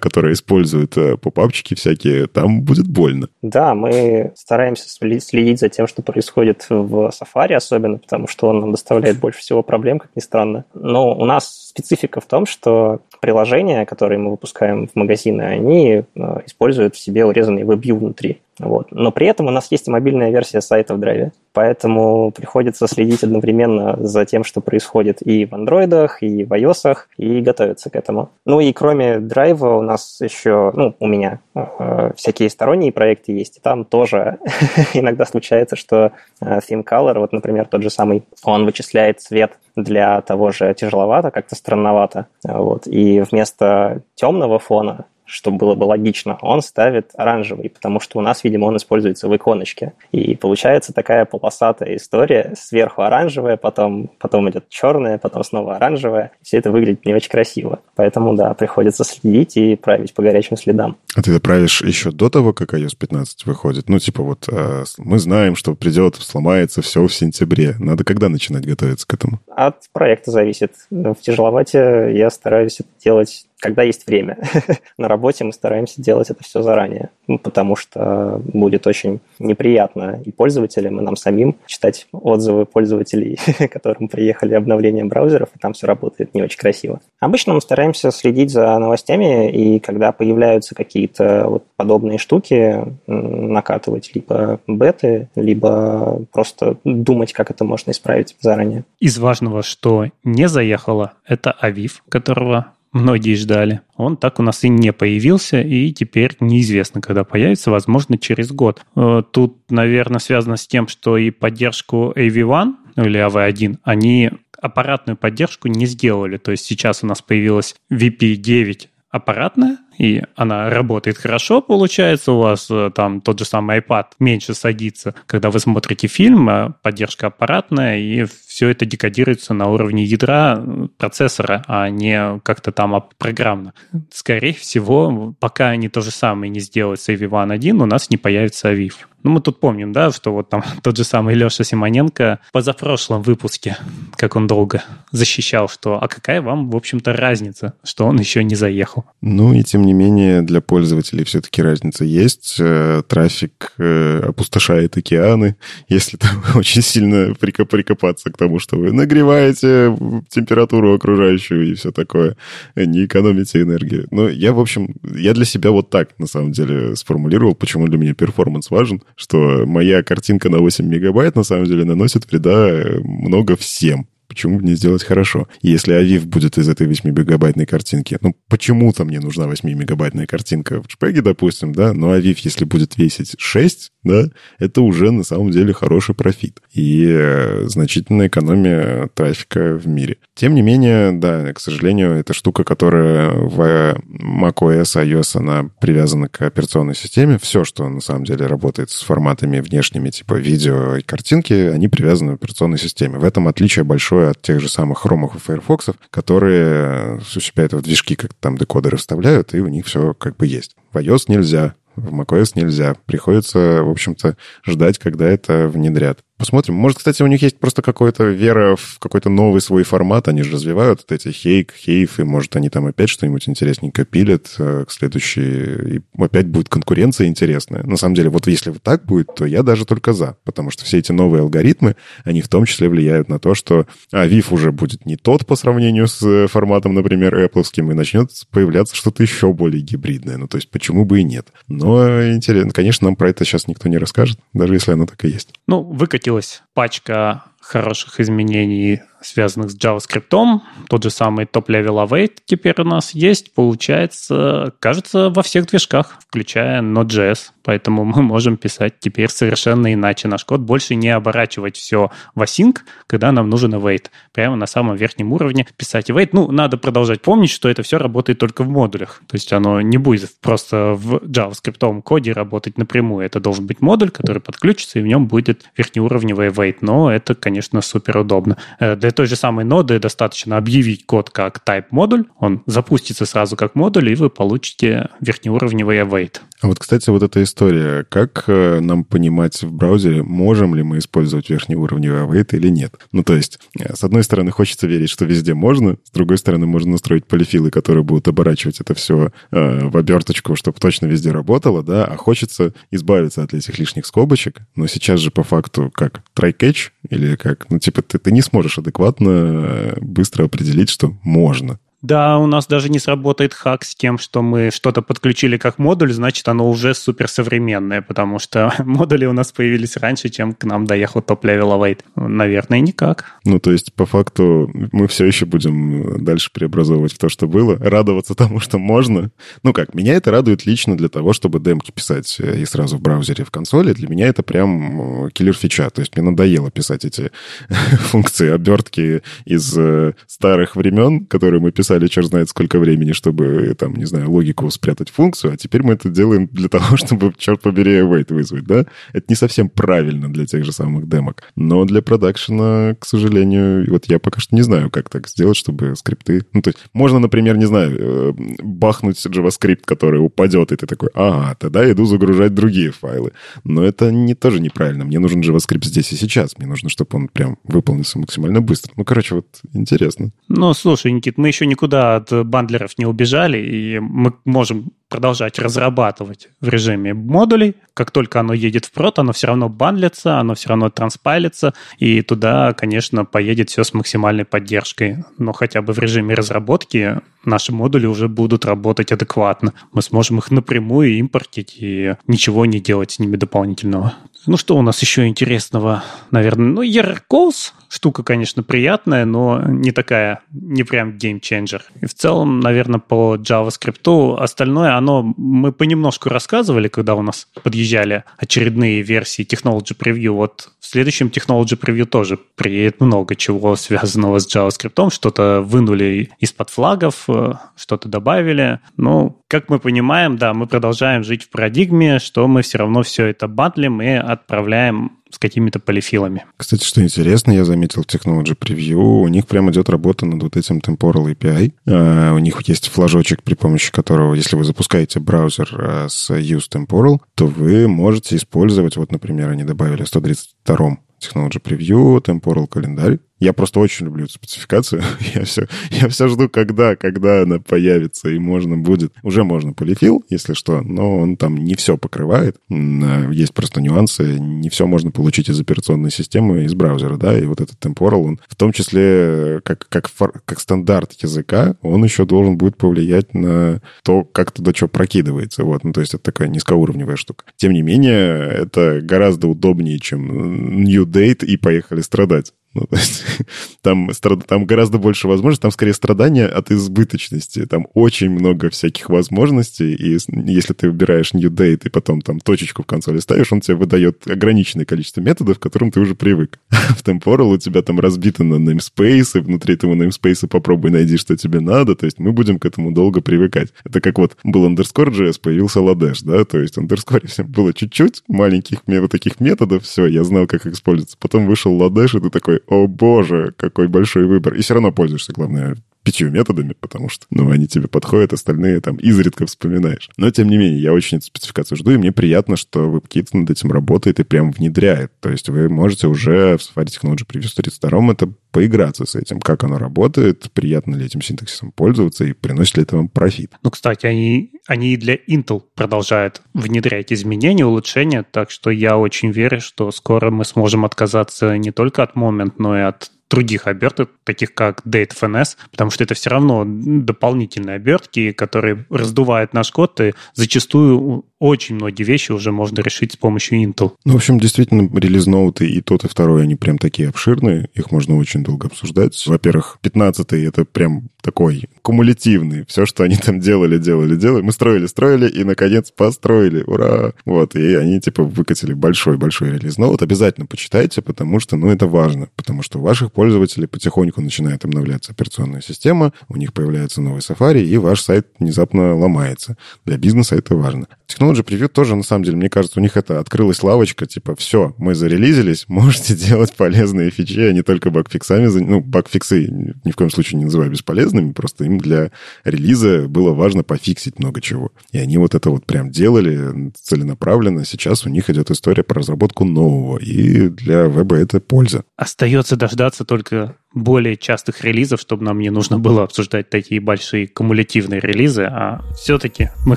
которая использует попапчики всякие, там будет больно. Да, мы стараемся следить за тем, что происходит в Safari особенно, потому что он нам доставляет больше всего проблем, как ни странно. Но у нас специфика в том, что приложения, которые мы выпускаем в магазины, они э, используют в себе урезанный WebView внутри. Вот. Но при этом у нас есть и мобильная версия сайта в драйве, поэтому приходится следить одновременно за тем, что происходит и в андроидах, и в iOS, и готовиться к этому. Ну и кроме драйва у нас еще, ну, у меня э, всякие сторонние проекты есть, и там тоже иногда случается, что э, Theme Color, вот, например, тот же самый, он вычисляет цвет для того же тяжеловато, как-то странновато. Вот. И вместо темного фона что было бы логично, он ставит оранжевый, потому что у нас, видимо, он используется в иконочке. И получается такая полосатая история, сверху оранжевая, потом, потом идет черная, потом снова оранжевая. Все это выглядит не очень красиво. Поэтому, да, приходится следить и править по горячим следам. А ты это правишь еще до того, как iOS 15 выходит? Ну, типа вот э, мы знаем, что придет, сломается все в сентябре. Надо когда начинать готовиться к этому? От проекта зависит. В тяжеловате я стараюсь это делать когда есть время. На работе мы стараемся делать это все заранее, ну, потому что будет очень неприятно и пользователям, и нам самим читать отзывы пользователей, которым приехали обновления браузеров, и там все работает не очень красиво. Обычно мы стараемся следить за новостями, и когда появляются какие-то вот подобные штуки, накатывать либо беты, либо просто думать, как это можно исправить заранее. Из важного, что не заехало, это Авив, которого многие ждали. Он так у нас и не появился, и теперь неизвестно, когда появится, возможно, через год. Э, тут, наверное, связано с тем, что и поддержку AV1 ну, или AV1, они аппаратную поддержку не сделали. То есть сейчас у нас появилась VP9 аппаратная, и она работает хорошо, получается, у вас э, там тот же самый iPad меньше садится, когда вы смотрите фильм, а поддержка аппаратная, и все это декодируется на уровне ядра э, процессора, а не как-то там программно. Скорее всего, пока они то же самое не сделают с AV1 1, у нас не появится AVIF. Ну, мы тут помним, да, что вот там тот же самый Леша Симоненко позапрошлом выпуске, как он долго защищал, что а какая вам, в общем-то, разница, что он еще не заехал. Ну и тем не менее для пользователей все-таки разница есть. Э, трафик э, опустошает океаны, если там очень сильно прикопаться к тому, что вы нагреваете температуру окружающую и все такое, не экономите энергию. Но я, в общем, я для себя вот так, на самом деле, сформулировал, почему для меня performance важен, что моя картинка на 8 мегабайт, на самом деле, наносит вреда э, много всем почему бы не сделать хорошо? Если AVIF будет из этой 8-мегабайтной картинки, ну, почему-то мне нужна 8-мегабайтная картинка в JPEG, допустим, да, но AVIF, если будет весить 6, да, это уже на самом деле хороший профит и э, значительная экономия трафика в мире. Тем не менее, да, к сожалению, это штука, которая в macOS, iOS, она привязана к операционной системе. Все, что на самом деле работает с форматами внешними, типа видео и картинки, они привязаны к операционной системе. В этом отличие большое от тех же самых хромов и Firefox, которые у себя это в движки как там декодеры вставляют, и у них все как бы есть. В iOS нельзя, в macOS нельзя. Приходится, в общем-то, ждать, когда это внедрят. Посмотрим. Может, кстати, у них есть просто какая-то вера в какой-то новый свой формат. Они же развивают вот эти хейк, хейф, и, может, они там опять что-нибудь интересненько пилят э, к следующей... И опять будет конкуренция интересная. На самом деле, вот если вот так будет, то я даже только за. Потому что все эти новые алгоритмы, они в том числе влияют на то, что а, VIF уже будет не тот по сравнению с э, форматом, например, Apple, и начнет появляться что-то еще более гибридное. Ну, то есть, почему бы и нет. Но интересно. Конечно, нам про это сейчас никто не расскажет, даже если оно так и есть. Ну, выкатил появилась пачка хороших изменений связанных с JavaScript. Тот же самый топ-level await теперь у нас есть. Получается, кажется, во всех движках, включая Node.js. Поэтому мы можем писать теперь совершенно иначе наш код. Больше не оборачивать все в async, когда нам нужен await. Прямо на самом верхнем уровне писать await. Ну, надо продолжать помнить, что это все работает только в модулях. То есть оно не будет просто в JavaScript коде работать напрямую. Это должен быть модуль, который подключится, и в нем будет верхнеуровневый await но это, конечно, супер удобно. Э, для той же самой ноды достаточно объявить код как type модуль, он запустится сразу как модуль, и вы получите верхнеуровневый await. А вот, кстати, вот эта история. Как э, нам понимать в браузере, можем ли мы использовать верхнеуровневый await или нет? Ну, то есть, э, с одной стороны, хочется верить, что везде можно, с другой стороны, можно настроить полифилы, которые будут оборачивать это все э, в оберточку, чтобы точно везде работало, да, а хочется избавиться от этих лишних скобочек. Но сейчас же по факту как try-catch или как, ну, типа, ты, ты не сможешь адекватно э, быстро определить, что можно. Да, у нас даже не сработает хак с тем, что мы что-то подключили как модуль, значит, оно уже суперсовременное, потому что модули у нас появились раньше, чем к нам доехал top-level await. Наверное, никак. Ну, то есть, по факту, мы все еще будем дальше преобразовывать в то, что было, радоваться тому, что можно. Ну как, меня это радует лично для того, чтобы демки писать э, и сразу в браузере, в консоли. Для меня это прям э, киллер-фича. То есть, мне надоело писать эти функции обертки из э, старых времен, которые мы писали писали черт знает сколько времени, чтобы, там, не знаю, логику спрятать функцию, а теперь мы это делаем для того, чтобы, черт побери, await вызвать, да? Это не совсем правильно для тех же самых демок. Но для продакшена, к сожалению, вот я пока что не знаю, как так сделать, чтобы скрипты... Ну, то есть можно, например, не знаю, э, бахнуть JavaScript, который упадет, и ты такой, ага, тогда иду загружать другие файлы. Но это не, тоже неправильно. Мне нужен JavaScript здесь и сейчас. Мне нужно, чтобы он прям выполнился максимально быстро. Ну, короче, вот интересно. Ну, слушай, Никит, мы еще никуда никуда от бандлеров не убежали, и мы можем продолжать разрабатывать в режиме модулей. Как только оно едет в прод, оно все равно бандлится, оно все равно транспайлится, и туда, конечно, поедет все с максимальной поддержкой. Но хотя бы в режиме разработки наши модули уже будут работать адекватно. Мы сможем их напрямую импортить и ничего не делать с ними дополнительного. Ну, что у нас еще интересного, наверное? Ну, ERCOS штука, конечно, приятная, но не такая, не прям геймченджер. И в целом, наверное, по JavaScript остальное, оно мы понемножку рассказывали, когда у нас подъезжали очередные версии Technology Preview. Вот в следующем Technology Preview тоже приедет много чего связанного с JavaScript. Что-то вынули из-под флагов, э, что-то добавили. Ну, как мы понимаем, да, мы продолжаем жить в парадигме, что мы все равно все это батлим и отправляем с какими-то полифилами. Кстати, что интересно, я заметил в Technology Preview, у них прям идет работа над вот этим Temporal API. Uh, у них есть флажочек, при помощи которого, если вы запускаете браузер uh, с Use Temporal, то вы можете использовать, вот, например, они добавили в 132 Technology Preview, Temporal календарь, я просто очень люблю эту спецификацию. я, все, я все жду, когда, когда она появится, и можно будет... Уже можно полифил, если что, но он там не все покрывает. А, есть просто нюансы. Не все можно получить из операционной системы, из браузера, да, и вот этот temporal, он в том числе как, как, как стандарт языка, он еще должен будет повлиять на то, как туда что прокидывается. Вот, ну, то есть это такая низкоуровневая штука. Тем не менее, это гораздо удобнее, чем new date и поехали страдать. Ну, то есть, там, там гораздо больше возможностей, там скорее страдания от избыточности. Там очень много всяких возможностей, и если ты выбираешь new date и потом там точечку в консоли ставишь, он тебе выдает ограниченное количество методов, к которым ты уже привык. в Temporal у тебя там разбито на namespace, и внутри этого namespace попробуй найди, что тебе надо. То есть мы будем к этому долго привыкать. Это как вот был underscore JS, появился Ladesh, да, то есть underscore было чуть-чуть маленьких вот таких методов, все, я знал, как их использоваться. Потом вышел Ladesh, и ты такой, о боже, какой большой выбор. И все равно пользуешься, главное, пятью методами, потому что, ну, они тебе подходят, остальные там изредка вспоминаешь. Но, тем не менее, я очень эту спецификацию жду, и мне приятно, что WebKit над этим работает и прям внедряет. То есть вы можете уже в Safari Technology Preview 132 это поиграться с этим, как оно работает, приятно ли этим синтаксисом пользоваться и приносит ли это вам профит. Ну, кстати, они, они и для Intel продолжают внедрять изменения, улучшения, так что я очень верю, что скоро мы сможем отказаться не только от Moment, но и от других оберток, таких как DateFNS, потому что это все равно дополнительные обертки, которые раздувают наш код, и зачастую очень многие вещи уже можно решить с помощью Intel. Ну, в общем, действительно, релиз-ноуты и тот, и второй, они прям такие обширные, их можно очень долго обсуждать. Во-первых, 15-й — это прям такой кумулятивный. Все, что они там делали, делали, делали. Мы строили, строили, и, наконец, построили. Ура! Вот, и они, типа, выкатили большой-большой релиз-ноут. Обязательно почитайте, потому что, ну, это важно. Потому что у ваших пользователей потихоньку начинает обновляться операционная система, у них появляется новый Safari, и ваш сайт внезапно ломается. Для бизнеса это важно. Technology Preview тоже, на самом деле, мне кажется, у них это открылась лавочка, типа, все, мы зарелизились, можете делать полезные фичи, а не только багфиксами. Ну, багфиксы ни в коем случае не называю бесполезными, просто им для релиза было важно пофиксить много чего. И они вот это вот прям делали целенаправленно. Сейчас у них идет история про разработку нового, и для веба это польза. Остается дождаться только более частых релизов, чтобы нам не нужно было обсуждать такие большие кумулятивные релизы, а все-таки мы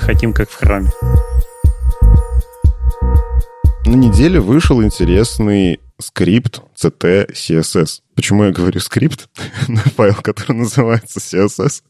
хотим как в храме. На неделе вышел интересный скрипт ct.css. Почему я говорю скрипт на файл, который называется CSS?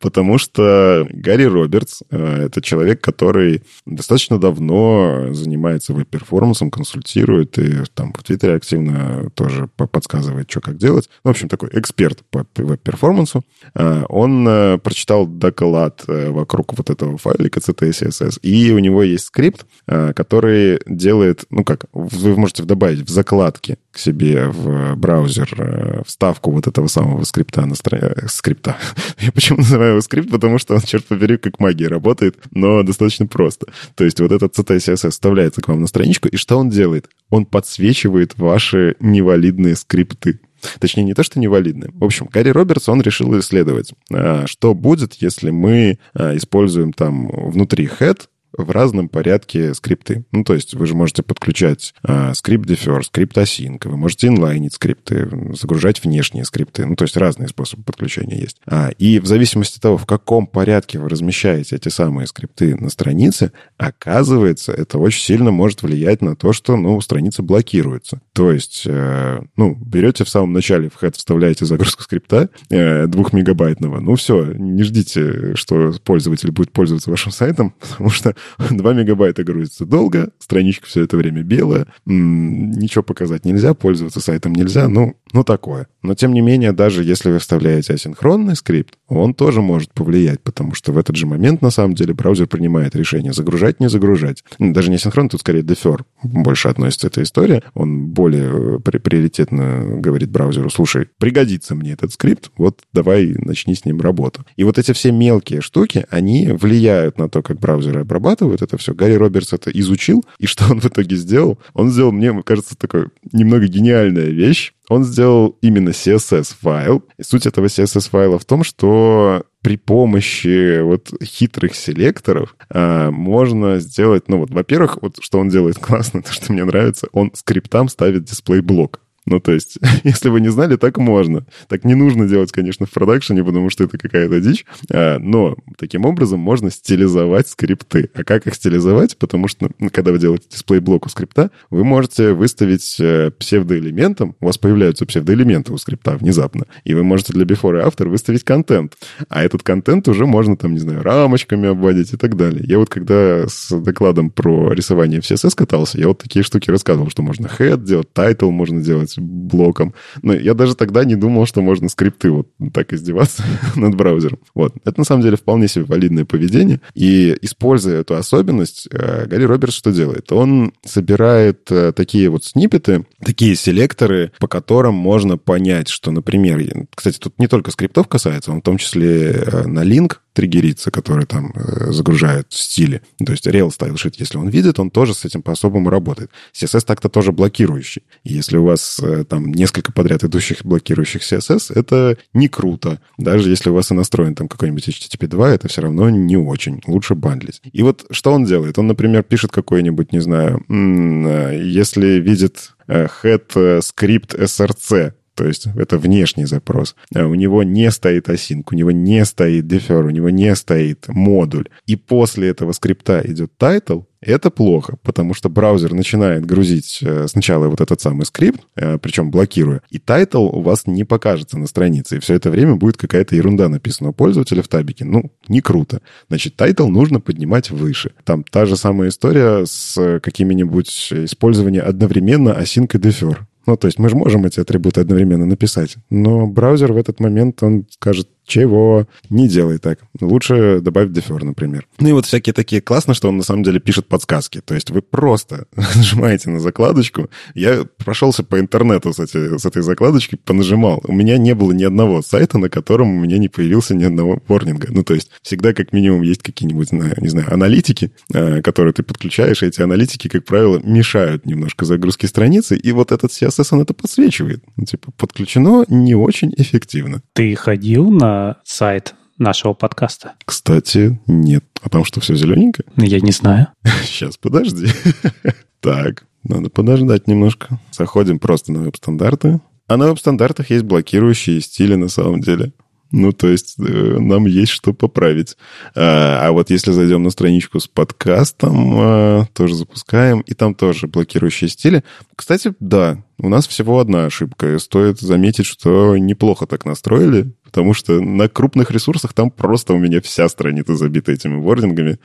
Потому что Гарри Робертс э, — это человек, который достаточно давно занимается веб-перформансом, консультирует и там в Твиттере активно тоже подсказывает, что как делать. В общем, такой эксперт по веб-перформансу. Э, он э, прочитал доклад вокруг вот этого файлика CSS, и у него есть скрипт, который делает, ну как, вы можете добавить в закладки к себе в браузер Э, вставку вот этого самого скрипта на стра... Э, скрипта. Я почему называю его скрипт? Потому что он, черт побери, как магия работает, но достаточно просто. То есть вот этот CSS вставляется к вам на страничку, и что он делает? Он подсвечивает ваши невалидные скрипты. Точнее, не то, что невалидные. В общем, Гарри Робертс, он решил исследовать, э, что будет, если мы используем там внутри head в разном порядке скрипты. Ну, то есть вы же можете подключать а, скрипт defer, скрипт async, вы можете инлайнить скрипты, загружать внешние скрипты. Ну, то есть разные способы подключения есть. А, и в зависимости от того, в каком порядке вы размещаете эти самые скрипты на странице, оказывается, это очень сильно может влиять на то, что, ну, страница блокируется. То есть, э, ну, берете в самом начале в head, вставляете загрузку скрипта э, двухмегабайтного, ну, все, не ждите, что пользователь будет пользоваться вашим сайтом, потому что 2 мегабайта грузится долго, страничка все это время белая, ничего показать нельзя, пользоваться сайтом нельзя, ну, ну такое. Но тем не менее, даже если вы вставляете асинхронный скрипт, он тоже может повлиять, потому что в этот же момент, на самом деле, браузер принимает решение загружать, не загружать. Даже не асинхронный, тут скорее дефер больше относится эта история. Он более э, при приоритетно говорит браузеру, слушай, пригодится мне этот скрипт, вот давай начни с ним работу. И вот эти все мелкие штуки, они влияют на то, как браузеры обрабатывают это все. Гарри Робертс это изучил, и что он в итоге сделал? Он сделал, мне кажется, такой немного гениальная вещь он сделал именно CSS-файл. И суть этого CSS-файла в том, что при помощи вот хитрых селекторов а, можно сделать, ну вот, во-первых, вот что он делает классно, то, что мне нравится, он скриптам ставит дисплей-блок. Ну, то есть, если вы не знали, так можно. Так не нужно делать, конечно, в продакшене, потому что это какая-то дичь. А, но таким образом можно стилизовать скрипты. А как их стилизовать? Потому что, ну, когда вы делаете дисплей-блок у скрипта, вы можете выставить э, псевдоэлементом, у вас появляются псевдоэлементы у скрипта внезапно, и вы можете для before и after выставить контент. А этот контент уже можно там, не знаю, рамочками обводить и так далее. Я вот когда с докладом про рисование в CSS катался, я вот такие штуки рассказывал, что можно head делать, title можно делать, блоком. Но я даже тогда не думал, что можно скрипты вот так издеваться над браузером. Вот. Это на самом деле вполне себе валидное поведение. И используя эту особенность, э, Гарри Робертс что делает? Он собирает э, такие вот снипеты, такие селекторы, по которым можно понять, что, например, кстати, тут не только скриптов касается, он в том числе э, на линк триггерится, который там э, загружает стили. То есть real style sheet, если он видит, он тоже с этим по-особому работает. CSS так-то тоже блокирующий. Если у вас э, там несколько подряд идущих блокирующих CSS, это не круто. Даже если у вас и настроен там какой-нибудь HTTP 2, это все равно не очень. Лучше бандлить. И вот что он делает? Он, например, пишет какой-нибудь, не знаю, э, если видит head script src, то есть это внешний запрос. А у него не стоит async, у него не стоит defer, у него не стоит модуль. И после этого скрипта идет title, это плохо, потому что браузер начинает грузить э, сначала вот этот самый скрипт, э, причем блокируя, и title у вас не покажется на странице, и все это время будет какая-то ерунда написана у пользователя в табике. Ну, не круто. Значит, title нужно поднимать выше. Там та же самая история с какими-нибудь использованием одновременно async и defer. Ну, то есть мы же можем эти атрибуты одновременно написать, но браузер в этот момент, он скажет, Чего? Не делай так. Лучше добавь defer, например. Ну и вот всякие такие классно, что он на самом деле пишет подсказки. То есть вы просто нажимаете на закладочку. Я прошелся по интернету с, эти, с этой закладочкой, понажимал. У меня не было ни одного сайта, на котором у меня не появился ни одного ворнинга. Ну, то есть всегда как минимум есть какие-нибудь, не знаю, аналитики, э, которые ты подключаешь, и эти аналитики, как правило, мешают немножко загрузке страницы, и вот этот CSS, он это подсвечивает. Ну, типа, подключено не очень эффективно. Ты ходил на сайт нашего подкаста? Кстати, нет. А там что, все зелененькое? Ну, я не знаю. Сейчас, подожди. Так, надо подождать немножко. Заходим просто на веб-стандарты. А на веб-стандартах есть блокирующие стили на самом деле. Ну, то есть э, нам есть что поправить. А, а вот если зайдем на страничку с подкастом, а, тоже запускаем, и там тоже блокирующие стили. Кстати, да, у нас всего одна ошибка. Стоит заметить, что неплохо так настроили, потому что на крупных ресурсах там просто у меня вся страница забита этими вордингами.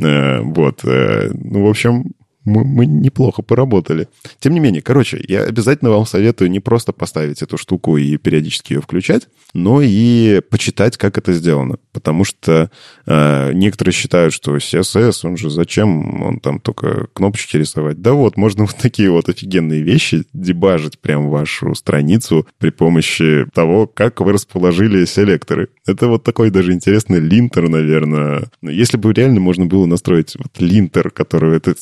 Э, вот. Э, ну, в общем, мы, мы неплохо поработали. Тем не менее, короче, я обязательно вам советую не просто поставить эту штуку и периодически ее включать, но и почитать, как это сделано. Потому что э, некоторые считают, что CSS, он же зачем, он там только кнопочки рисовать. Да вот, можно вот такие вот офигенные вещи дебажить прям вашу страницу при помощи того, как вы расположили селекторы. Это вот такой даже интересный линтер, наверное. Если бы реально можно было настроить вот линтер, который этот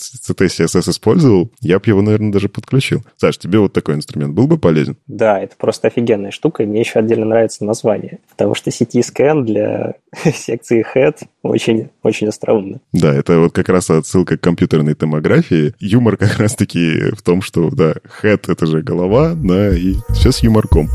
CTS CSS использовал, я бы его, наверное, даже подключил. Саш, тебе вот такой инструмент был бы полезен? Да, это просто офигенная штука, и мне еще отдельно нравится название, потому что CT-scan для секции head очень, очень остроумно. Да, это вот как раз отсылка к компьютерной томографии. Юмор как раз-таки в том, что, да, head — это же голова, да, и все с юморком.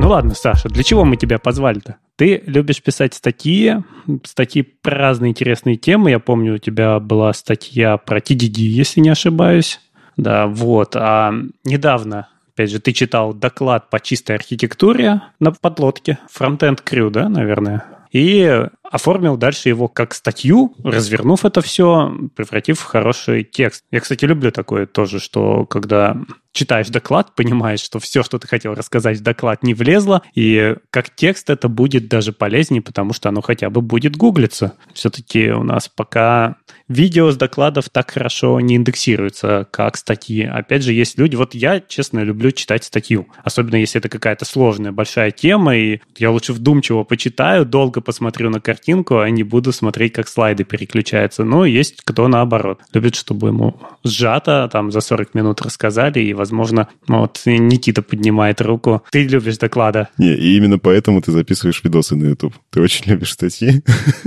Ну ладно, Саша, для чего мы тебя позвали-то? Ты любишь писать статьи, статьи про разные интересные темы. Я помню, у тебя была статья про TDD, если не ошибаюсь. Да, вот. А недавно, опять же, ты читал доклад по чистой архитектуре на подлодке. Frontend Crew, да, наверное? И оформил дальше его как статью, развернув это все, превратив в хороший текст. Я, кстати, люблю такое тоже, что когда читаешь доклад, понимаешь, что все, что ты хотел рассказать в доклад, не влезло, и как текст это будет даже полезнее, потому что оно хотя бы будет гуглиться. Все-таки у нас пока видео с докладов так хорошо не индексируются, как статьи. Опять же, есть люди, вот я, честно, люблю читать статью, особенно если это какая-то сложная, большая тема, и я лучше вдумчиво почитаю, долго посмотрю на картинку, а не буду смотреть, как слайды переключаются. Но есть кто наоборот. Любит, чтобы ему сжато, там, за 40 минут рассказали, и, возможно, вот Никита поднимает руку. Ты любишь доклада. Не, и именно поэтому ты записываешь видосы на YouTube. Ты очень любишь статьи,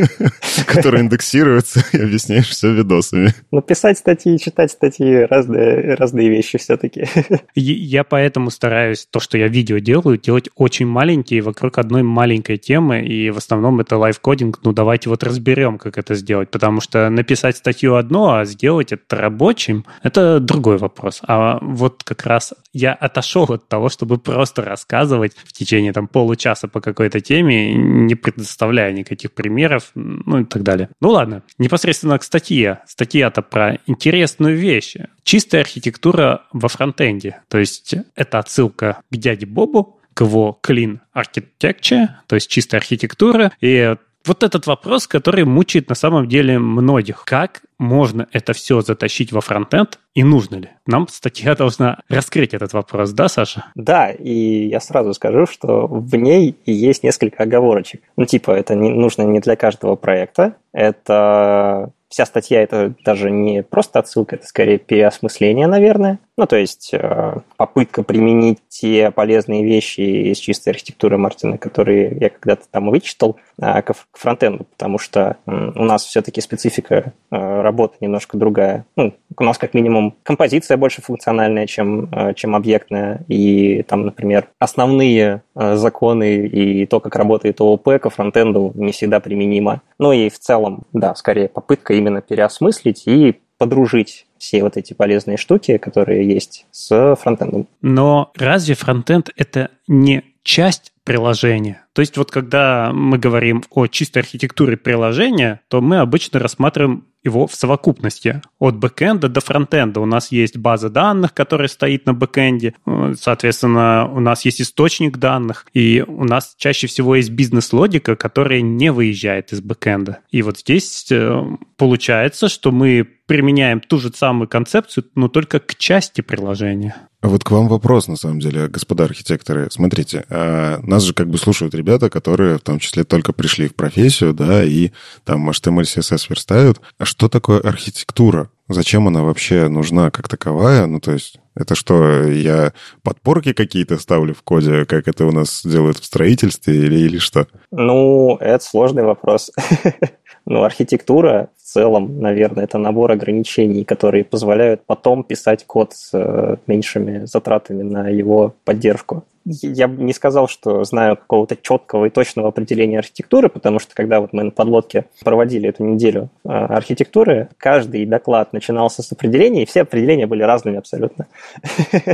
которые индексируются, и объясняешь все видосами. Ну, писать статьи и читать статьи разные, разные вещи все-таки. Я поэтому стараюсь то, что я видео делаю, делать очень маленькие вокруг одной маленькой темы, и в основном это лайфкодинг. Ну, давайте вот разберем, как это сделать, потому что написать статью одно, а сделать это рабочим, это другой вопрос. А вот как раз я отошел от того, чтобы просто рассказывать в течение там получаса по какой-то теме, не предоставляя никаких примеров, ну и так далее. Ну ладно, непосредственно к статье. Статья-то про интересную вещь. Чистая архитектура во фронтенде. То есть это отсылка к дяде Бобу, к его Clean Architecture, то есть чистая архитектура. И вот этот вопрос, который мучает на самом деле многих. Как можно это все затащить во фронтенд и нужно ли? Нам статья должна раскрыть этот вопрос, да, Саша? Да, и я сразу скажу, что в ней есть несколько оговорочек. Ну, типа, это не, нужно не для каждого проекта, это вся статья это даже не просто отсылка, это скорее переосмысление, наверное. Ну, то есть э, попытка применить те полезные вещи из чистой архитектуры Мартина, которые я когда-то там вычитал, к фронтенду, потому что у нас все-таки специфика э, работы немножко другая. Ну, у нас как минимум композиция больше функциональная, чем, чем объектная, и там, например, основные законы и то, как работает ООП к фронтенду не всегда применимо. Ну и в целом, да, скорее попытка именно переосмыслить и подружить все вот эти полезные штуки, которые есть с фронтендом. Но разве фронтенд это не часть приложения. То есть вот когда мы говорим о чистой архитектуре приложения, то мы обычно рассматриваем его в совокупности. От бэкэнда до фронтенда у нас есть база данных, которая стоит на бэкэнде. Соответственно, у нас есть источник данных. И у нас чаще всего есть бизнес-логика, которая не выезжает из бэкэнда. И вот здесь э, получается, что мы применяем ту же самую концепцию, но только к части приложения. Вот к вам вопрос, на самом деле, господа архитекторы. Смотрите, а нас же как бы слушают ребята, которые в том числе только пришли в профессию, да, и там HTML, CSS верстают. А что такое архитектура? Зачем она вообще нужна как таковая? Ну, то есть, это что, я подпорки какие-то ставлю в коде, как это у нас делают в строительстве или, или что? Ну, это сложный вопрос. Ну, архитектура целом, наверное, это набор ограничений, которые позволяют потом писать код с э, меньшими затратами на его поддержку я бы не сказал, что знаю какого-то четкого и точного определения архитектуры, потому что когда вот мы на подлодке проводили эту неделю а, архитектуры, каждый доклад начинался с определения, и все определения были разными абсолютно.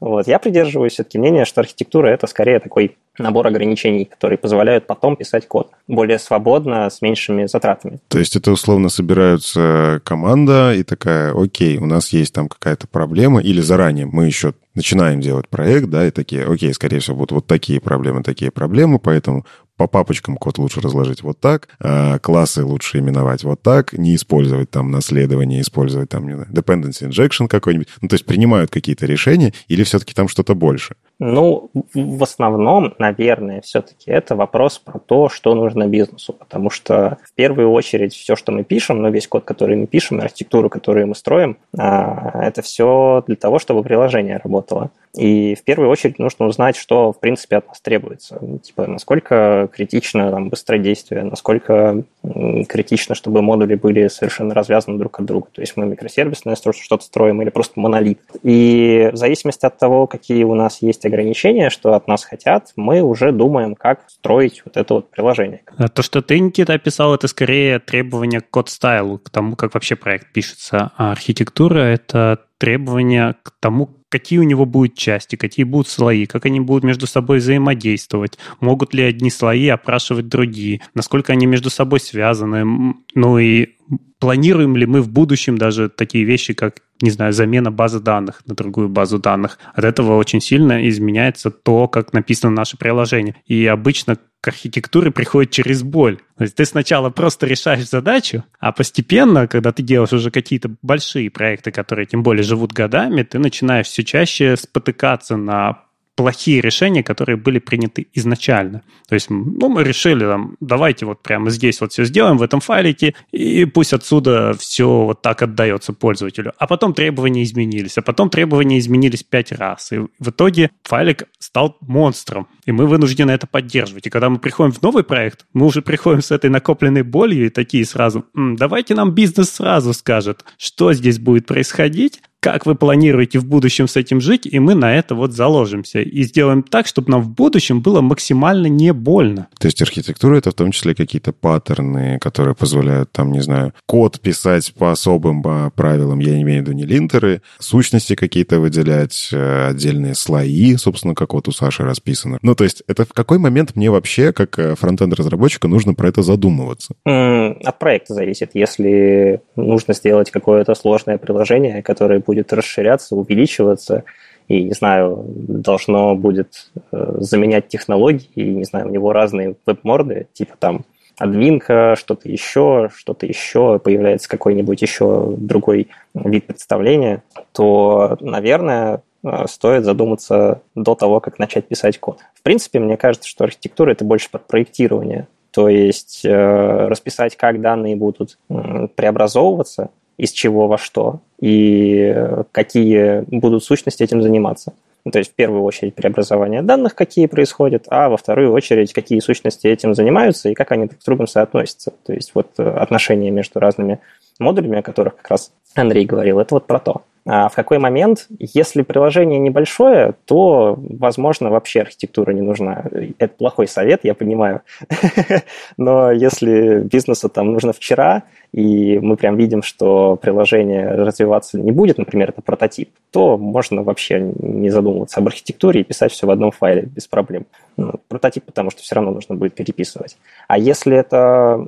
Вот. Я придерживаюсь все-таки мнения, что архитектура – это скорее такой набор ограничений, которые позволяют потом писать код более свободно, с меньшими затратами. То есть это условно собираются команда и такая, окей, у нас есть там какая-то проблема, или заранее мы еще начинаем делать проект, да, и такие, окей, скорее всего, будут вот такие проблемы, такие проблемы, поэтому по папочкам код лучше разложить вот так, а классы лучше именовать вот так, не использовать там наследование, использовать там, не знаю, dependency injection какой-нибудь. Ну, то есть принимают какие-то решения или все-таки там что-то больше? Ну, в основном, наверное, все-таки это вопрос про то, что нужно бизнесу, потому что в первую очередь все, что мы пишем, ну, весь код, который мы пишем, архитектуру, которую мы строим, а, это все для того, чтобы приложение работало. И в первую очередь нужно узнать, что, в принципе, от нас требуется. Типа, насколько критично там, быстродействие, насколько критично, чтобы модули были совершенно развязаны друг от друга. То есть мы микросервисное что-то строим или просто монолит. И в зависимости от того, какие у нас есть ограничения, что от нас хотят, мы уже думаем, как строить вот это вот приложение. А то, что ты, Никита, описал, это скорее требования к код-стайлу, к тому, как вообще проект пишется. А архитектура — это требования к тому, какие у него будут части, какие будут слои, как они будут между собой взаимодействовать, могут ли одни слои опрашивать другие, насколько они между собой связаны, ну и планируем ли мы в будущем даже такие вещи, как, не знаю, замена базы данных на другую базу данных. От этого очень сильно изменяется то, как написано наше приложение. И обычно к архитектуре приходит через боль. То есть ты сначала просто решаешь задачу, а постепенно, когда ты делаешь уже какие-то большие проекты, которые тем более живут годами, ты начинаешь все чаще спотыкаться на плохие решения, которые были приняты изначально. То есть, ну, мы решили, там, давайте вот прямо здесь вот все сделаем в этом файлике, и пусть отсюда все вот так отдается пользователю. А потом требования изменились, а потом требования изменились пять раз. И в итоге файлик стал монстром, и мы вынуждены это поддерживать. И когда мы приходим в новый проект, мы уже приходим с этой накопленной болью и такие сразу, М, давайте нам бизнес сразу скажет, что здесь будет происходить, как вы планируете в будущем с этим жить, и мы на это вот заложимся и сделаем так, чтобы нам в будущем было максимально не больно. То есть архитектура — это в том числе какие-то паттерны, которые позволяют, там, не знаю, код писать по особым правилам, я не имею в виду не линтеры, сущности какие-то выделять, э, отдельные слои, собственно, как вот у Саши расписано. Ну, то есть это в какой момент мне вообще, как э, фронтенд-разработчика, нужно про это задумываться? От проекта зависит. Если нужно сделать какое-то сложное приложение, которое будет расширяться, увеличиваться, и, не знаю, должно будет э, заменять технологии, и, не знаю, у него разные веб-морды, типа там адвинка, что-то еще, что-то еще, появляется какой-нибудь еще другой вид представления, то, наверное, э, стоит задуматься до того, как начать писать код. В принципе, мне кажется, что архитектура – это больше под проектирование. То есть э, расписать, как данные будут преобразовываться, из чего во что, и какие будут сущности этим заниматься. Ну, то есть в первую очередь преобразование данных, какие происходят, а во вторую очередь, какие сущности этим занимаются и как они друг с другом соотносятся. То есть вот э, отношения между разными модулями, о которых как раз Андрей говорил, это вот про то. А в какой момент, если приложение небольшое, то, возможно, вообще архитектура не нужна. Это плохой совет, я понимаю. Но если бизнесу там нужно вчера, и мы прям видим, что приложение развиваться не будет, например, это прототип, то можно вообще не задумываться об архитектуре и писать все в одном файле без проблем. Ну, прототип, потому что все равно нужно будет переписывать. А если это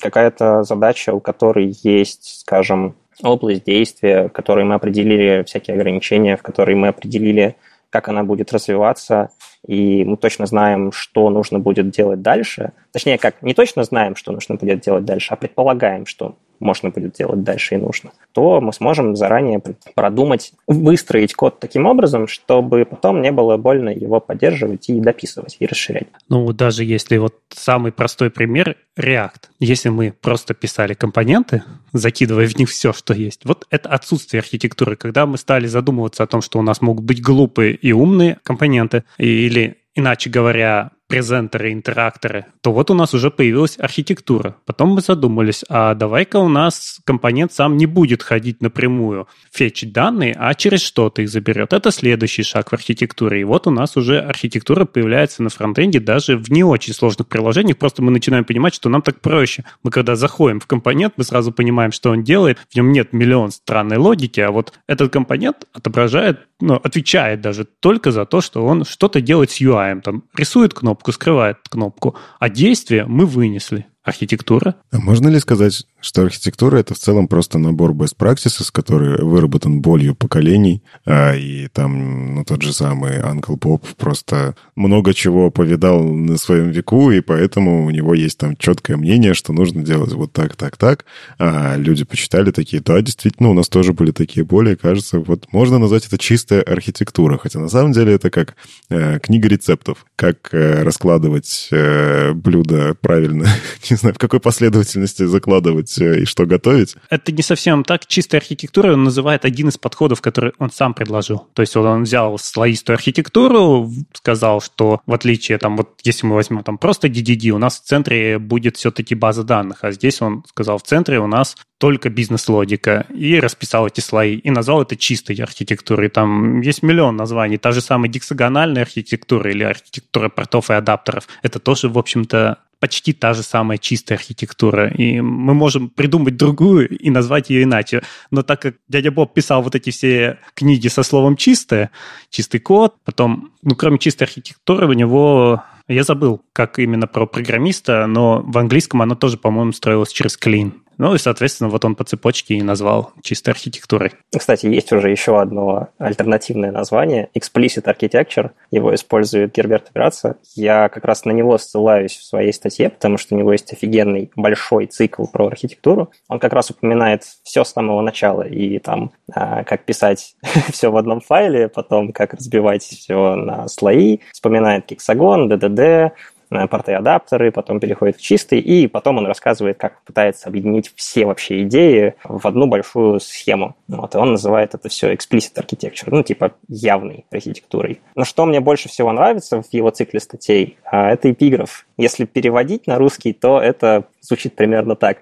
какая-то задача, у которой есть, скажем, область действия, в которой мы определили всякие ограничения, в которой мы определили, как она будет развиваться, и мы точно знаем, что нужно будет делать дальше. Точнее, как, не точно знаем, что нужно будет делать дальше, а предполагаем, что можно будет делать дальше и нужно, то мы сможем заранее продумать, выстроить код таким образом, чтобы потом не было больно его поддерживать и дописывать, и расширять. Ну, даже если вот самый простой пример React. Если мы просто писали компоненты, закидывая в них все, что есть, вот это отсутствие архитектуры. Когда мы стали задумываться о том, что у нас могут быть глупые и умные компоненты, или, иначе говоря, презентеры, интеракторы, то вот у нас уже появилась архитектура. Потом мы задумались, а давай-ка у нас компонент сам не будет ходить напрямую, фетчить данные, а через что-то их заберет. Это следующий шаг в архитектуре. И вот у нас уже архитектура появляется на фронтенде даже в не очень сложных приложениях. Просто мы начинаем понимать, что нам так проще. Мы когда заходим в компонент, мы сразу понимаем, что он делает. В нем нет миллион странной логики, а вот этот компонент отображает, ну, отвечает даже только за то, что он что-то делает с UI. Там рисует кнопку, кнопку, скрывает кнопку, а действие мы вынесли архитектура. А можно ли сказать, что архитектура — это в целом просто набор best practices, который выработан болью поколений, а, и там, ну, тот же самый Uncle Pop просто много чего повидал на своем веку, и поэтому у него есть там четкое мнение, что нужно делать вот так, так, так. А люди почитали такие, да, действительно, у нас тоже были такие боли, кажется, вот можно назвать это чистая архитектура, хотя на самом деле это как э, книга рецептов, как э, раскладывать э, блюдо правильно. Не знаю, в какой последовательности закладывать э, и что готовить. Это не совсем так. Чистая архитектура он называет один из подходов, который он сам предложил. То есть он взял слоистую архитектуру, сказал, что в отличие, там, вот если мы возьмем там просто DDD, у нас в центре будет все-таки база данных, а здесь он сказал, в центре у нас только бизнес-логика, и расписал эти слои, и назвал это чистой архитектурой. Там есть миллион названий. Та же самая гексагональная архитектура или архитектура портов и адаптеров. Это тоже, в общем-то, почти та же самая чистая архитектура. И мы можем придумать другую и назвать ее иначе. Но так как дядя Боб писал вот эти все книги со словом «чистое», чистый код, потом, ну, кроме чистой архитектуры, у него я забыл, как именно про программиста, но в английском оно тоже, по-моему, строилось через clean. Ну и, соответственно, вот он по цепочке и назвал чистой архитектурой. Кстати, есть уже еще одно альтернативное название – Explicit Architecture. Его использует Герберт Операция. Я как раз на него ссылаюсь в своей статье, потому что у него есть офигенный большой цикл про архитектуру. Он как раз упоминает все с самого начала, и там а, как писать все в одном файле, потом как разбивать все на слои, вспоминает гексагон, ДДД, порты адаптеры, потом переходит в чистый, и потом он рассказывает, как пытается объединить все вообще идеи в одну большую схему. Вот, и он называет это все explicit architecture, ну, типа явной архитектурой. Но что мне больше всего нравится в его цикле статей, а, это эпиграф. Если переводить на русский, то это звучит примерно так.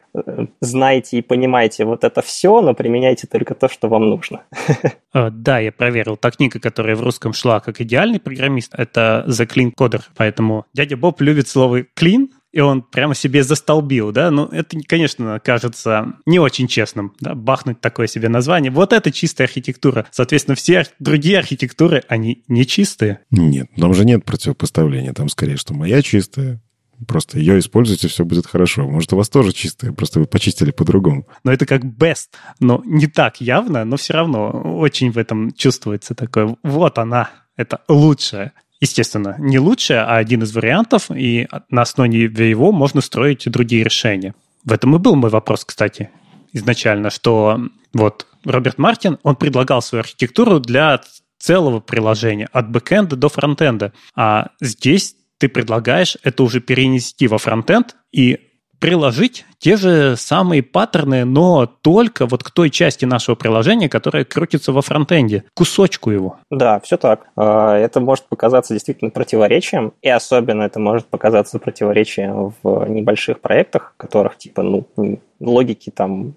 Знайте и понимайте вот это все, но применяйте только то, что вам нужно. Э, да, я проверил. Та книга, которая в русском шла как идеальный программист, это The Clean Coder. Поэтому дядя Боб любит слово clean, и он прямо себе застолбил, да, ну, это, конечно, кажется не очень честным, да, бахнуть такое себе название. Вот это чистая архитектура. Соответственно, все другие архитектуры, они не чистые. Нет, там же нет противопоставления, там скорее, что моя чистая, Просто ее используйте, все будет хорошо. Может, у вас тоже чистое, просто вы почистили по-другому. Но это как best, но не так явно, но все равно очень в этом чувствуется такое. Вот она, это лучшее. Естественно, не лучшее, а один из вариантов, и на основе его можно строить другие решения. В этом и был мой вопрос, кстати, изначально, что вот Роберт Мартин, он предлагал свою архитектуру для целого приложения, от бэкэнда до фронтенда. А здесь ты предлагаешь это уже перенести во фронтенд и приложить те же самые паттерны, но только вот к той части нашего приложения, которая крутится во фронтенде, кусочку его. Да, все так. А, это может показаться действительно противоречием, и особенно это может показаться противоречием в небольших проектах, которых типа, ну, логики там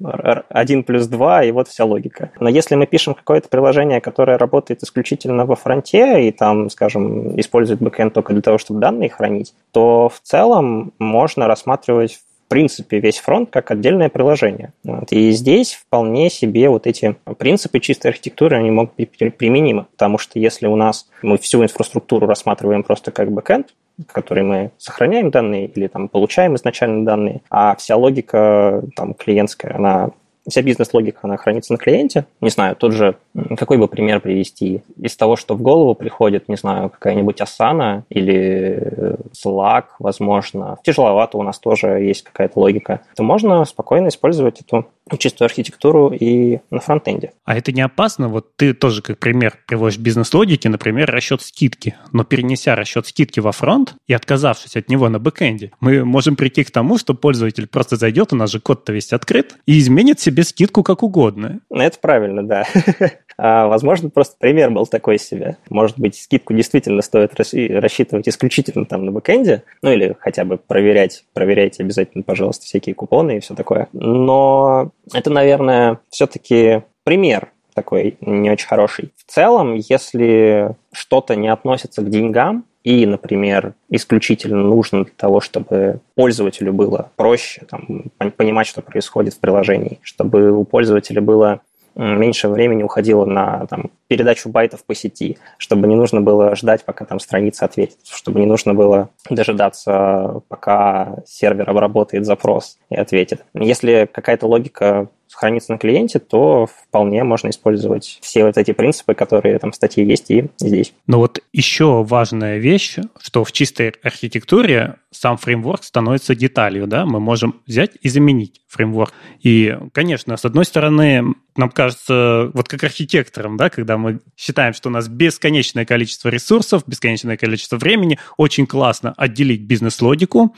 1 плюс 2, и вот вся логика. Но если мы пишем какое-то приложение, которое работает исключительно во фронте, и там, скажем, использует бэкэнд только для того, чтобы данные хранить, то в целом можно рассматривать принципе весь фронт как отдельное приложение. Вот. И здесь вполне себе вот эти принципы чистой архитектуры, они могут быть применимы, потому что если у нас мы всю инфраструктуру рассматриваем просто как бэкэнд, в которой мы сохраняем данные или там получаем изначально данные, а вся логика там клиентская, она вся бизнес-логика, она хранится на клиенте. Не знаю, тот же, какой бы пример привести? Из того, что в голову приходит, не знаю, какая-нибудь Asana или Slack, возможно. Тяжеловато у нас тоже есть какая-то логика. То можно спокойно использовать эту чистую архитектуру и на фронтенде. А это не опасно? Вот ты тоже как пример приводишь бизнес-логики, например, расчет скидки. Но перенеся расчет скидки во фронт и отказавшись от него на бэкэнде, мы можем прийти к тому, что пользователь просто зайдет, у нас же код-то весь открыт, и изменит себе скидку как угодно. Это правильно, да. А, возможно, просто пример был такой себе. Может быть, скидку действительно стоит рассчитывать исключительно там на бэкэнде, ну или хотя бы проверять, проверяйте обязательно, пожалуйста, всякие купоны и все такое. Но это, наверное, все-таки пример такой не очень хороший. В целом, если что-то не относится к деньгам, и, например, исключительно нужно для того, чтобы пользователю было проще там, понимать, что происходит в приложении, чтобы у пользователя было меньше времени уходило на там, передачу байтов по сети, чтобы не нужно было ждать, пока там страница ответит, чтобы не нужно было дожидаться, пока сервер обработает запрос и ответит. Если какая-то логика хранится на клиенте, то вполне можно использовать все вот эти принципы, которые там в статье есть и здесь. Но вот еще важная вещь, что в чистой архитектуре сам фреймворк становится деталью, да, мы можем взять и заменить фреймворк. И, конечно, с одной стороны, нам кажется, вот как архитекторам, да, когда мы считаем, что у нас бесконечное количество ресурсов, бесконечное количество времени, очень классно отделить бизнес-логику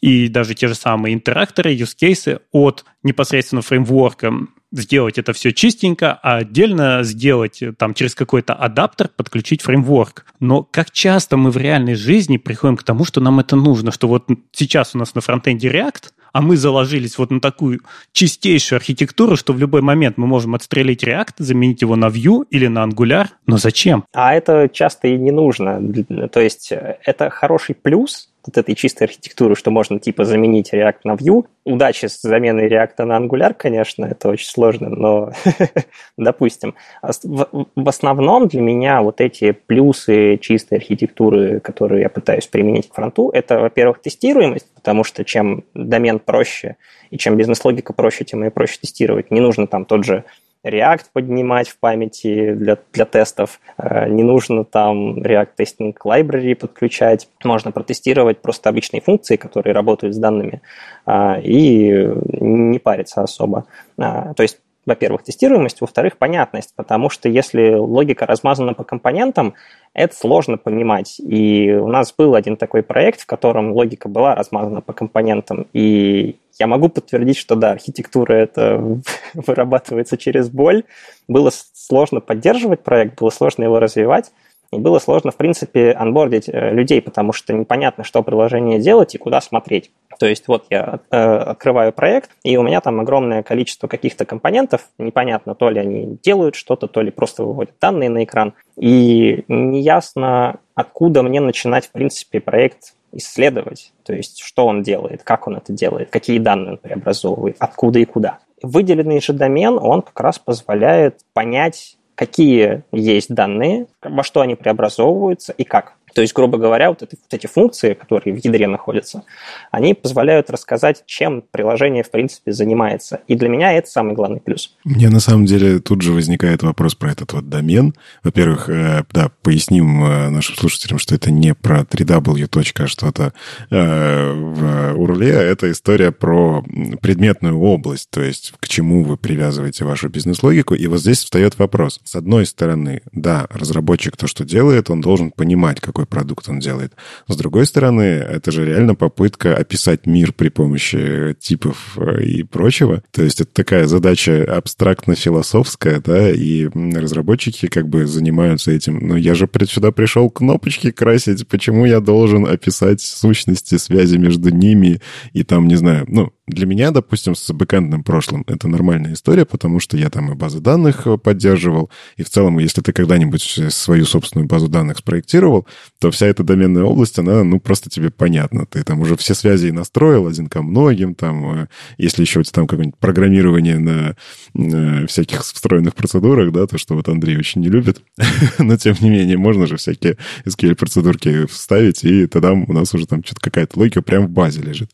и даже те же самые интеракторы, cases от непосредственно фреймворка, сделать это все чистенько, а отдельно сделать там через какой-то адаптер подключить фреймворк. Но как часто мы в реальной жизни приходим к тому, что нам это нужно, что вот сейчас у нас на фронтенде React, а мы заложились вот на такую чистейшую архитектуру, что в любой момент мы можем отстрелить React, заменить его на Vue или на Angular. Но зачем? А это часто и не нужно. То есть э, это хороший плюс, вот этой чистой архитектуры, что можно типа заменить React на Vue. Удачи с заменой React на Angular, конечно, это очень сложно, но допустим. А в основном для меня вот эти плюсы чистой архитектуры, которые я пытаюсь применить к фронту, это, во-первых, тестируемость, потому что чем домен проще и чем бизнес-логика проще, тем и проще тестировать. Не нужно там тот же React поднимать в памяти для, для тестов. Э, не нужно там React Testing Library подключать. Можно протестировать просто обычные функции, которые работают с данными, э, и не париться особо. Э, то есть во-первых, тестируемость, во-вторых, понятность, потому что если логика размазана по компонентам, это сложно понимать. И у нас был один такой проект, в котором логика была размазана по компонентам, и я могу подтвердить, что да, архитектура это вырабатывается через боль. Было сложно поддерживать проект, было сложно его развивать, и было сложно, в принципе, анбордить э, людей, потому что непонятно, что приложение делать и куда смотреть. То есть вот я э, открываю проект, и у меня там огромное количество каких-то компонентов, непонятно, то ли они делают что-то, то ли просто выводят данные на экран, и неясно, откуда мне начинать, в принципе, проект исследовать, то есть что он делает, как он это делает, какие данные он преобразовывает, откуда и куда. Выделенный же домен, он как раз позволяет понять, какие есть данные, во что они преобразовываются и как. То есть, грубо говоря, вот, это, вот эти функции, которые в ядре находятся, они позволяют рассказать, чем приложение, в принципе, занимается. И для меня это самый главный плюс. Мне, на самом деле, тут же возникает вопрос про этот вот домен. Во-первых, э, да, поясним э, нашим слушателям, что это не про 3w. а что-то э, в URL, а это история про предметную область, то есть к чему вы привязываете вашу бизнес-логику. И вот здесь встает вопрос. С одной стороны, да, разработчик то, что делает, он должен понимать, какой какой продукт он делает. С другой стороны, это же реально попытка описать мир при помощи типов э, и прочего. То есть это такая задача абстрактно-философская, да, и разработчики как бы занимаются этим. Но я же сюда пришел кнопочки красить, почему я должен описать сущности, связи между ними и там, не знаю, ну, для меня, допустим, с бэкэндным прошлым это нормальная история, потому что я там и базы данных э, поддерживал, и в целом, если ты когда-нибудь свою собственную базу данных спроектировал, то вся эта доменная область, она, ну, просто тебе понятна. Ты там уже все связи и настроил один ко многим, там, э, если еще у тебя там какое-нибудь программирование на, на всяких встроенных процедурах, да, то, что вот Андрей очень не любит, но тем не менее, можно же всякие SQL-процедурки вставить, и тогда у нас уже там что-то какая-то логика прям в базе лежит.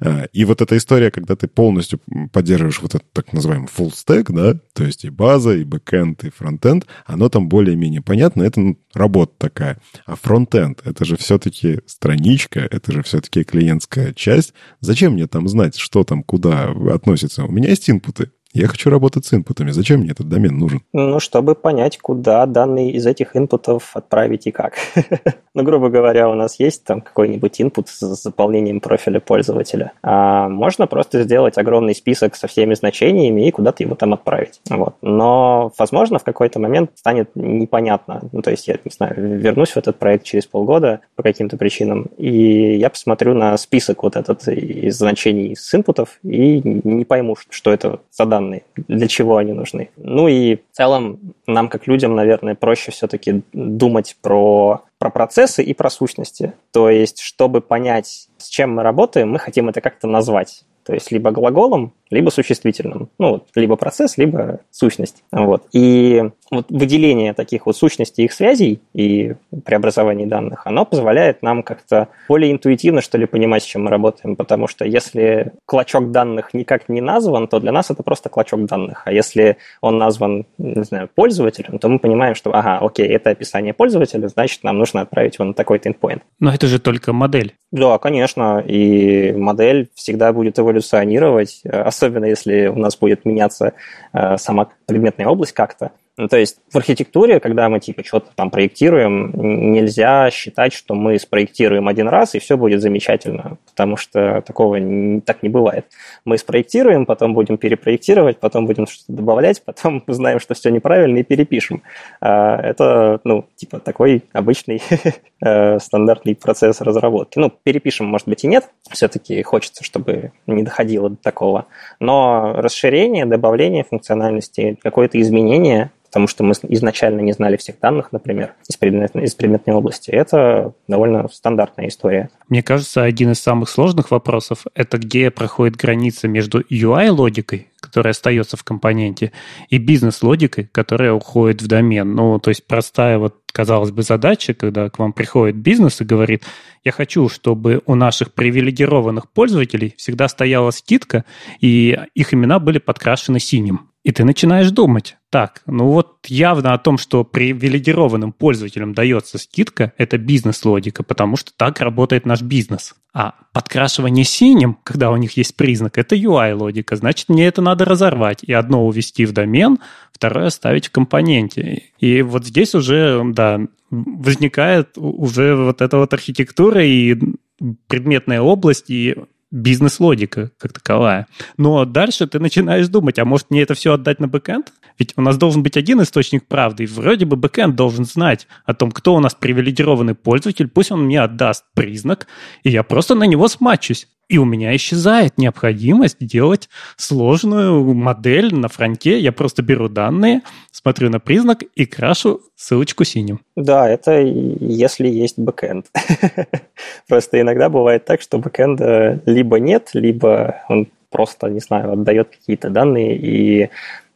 А, и вот эта история, когда ты полностью поддерживаешь вот этот так называемый full stack, да, то есть и база, и бэкэнд, и фронтенд, оно там более-менее понятно, это ну, работа такая. А фронтенд — это же все-таки страничка, это же все-таки клиентская часть. Зачем мне там знать, что там куда относится? У меня есть инпуты. Я хочу работать с инпутами. Зачем мне этот домен нужен? Ну, чтобы понять, куда данные из этих инпутов отправить и как. ну, грубо говоря, у нас есть там какой-нибудь инпут с заполнением профиля пользователя. А можно просто сделать огромный список со всеми значениями и куда-то его там отправить. Вот. Но, возможно, в какой-то момент станет непонятно. Ну, то есть, я не знаю, вернусь в этот проект через полгода по каким-то причинам, и я посмотрю на список вот этот из значений с инпутов и не пойму, что это за данные, для чего они нужны. Ну и в целом нам, как людям, наверное, проще все-таки думать про, про процессы и про сущности. То есть, чтобы понять, с чем мы работаем, мы хотим это как-то назвать. То есть либо глаголом, либо существительным. Ну, либо процесс, либо сущность. Вот. И вот выделение таких вот сущностей их связей и преобразований данных, оно позволяет нам как-то более интуитивно, что ли, понимать, с чем мы работаем. Потому что если клочок данных никак не назван, то для нас это просто клочок данных. А если он назван, не знаю, пользователем, то мы понимаем, что, ага, окей, это описание пользователя, значит, нам нужно отправить его на такой-то endpoint. Но это же только модель. Да, конечно. И модель всегда будет эволюционировать, особенно если у нас будет меняться э, сама предметная область как-то. Ну, то есть в архитектуре, когда мы типа что-то там проектируем, нельзя считать, что мы спроектируем один раз, и все будет замечательно, потому что такого не, так не бывает. Мы спроектируем, потом будем перепроектировать, потом будем что-то добавлять, потом узнаем, что все неправильно, и перепишем. А, это, ну, типа такой обычный э, стандартный процесс разработки. Ну, перепишем, может быть, и нет, все-таки хочется, чтобы не доходило до такого. Но расширение, добавление функциональности, какое-то изменение потому что мы изначально не знали всех данных, например, из предметной, из предметной области. Это довольно стандартная история. Мне кажется, один из самых сложных вопросов – это где проходит граница между UI-логикой, которая остается в компоненте, и бизнес-логикой, которая уходит в домен. Ну, то есть простая вот, казалось бы, задача, когда к вам приходит бизнес и говорит, я хочу, чтобы у наших привилегированных пользователей всегда стояла скидка, и их имена были подкрашены синим. И ты начинаешь думать, так, ну вот явно о том, что привилегированным пользователям дается скидка, это бизнес-логика, потому что так работает наш бизнес. А подкрашивание синим, когда у них есть признак, это UI-логика. Значит, мне это надо разорвать и одно увести в домен, второе оставить в компоненте. И вот здесь уже, да, возникает уже вот эта вот архитектура и предметная область, и бизнес-логика как таковая. Но дальше ты начинаешь думать, а может мне это все отдать на бэкэнд? Ведь у нас должен быть один источник правды, и вроде бы бэкэнд должен знать о том, кто у нас привилегированный пользователь, пусть он мне отдаст признак, и я просто на него смэтчусь. И у меня исчезает необходимость делать сложную модель на фронте. Я просто беру данные, смотрю на признак и крашу ссылочку синим. Да, это если есть бэкэнд. Просто иногда бывает так, что бэкэнда либо нет, либо он просто, не знаю, отдает какие-то данные, и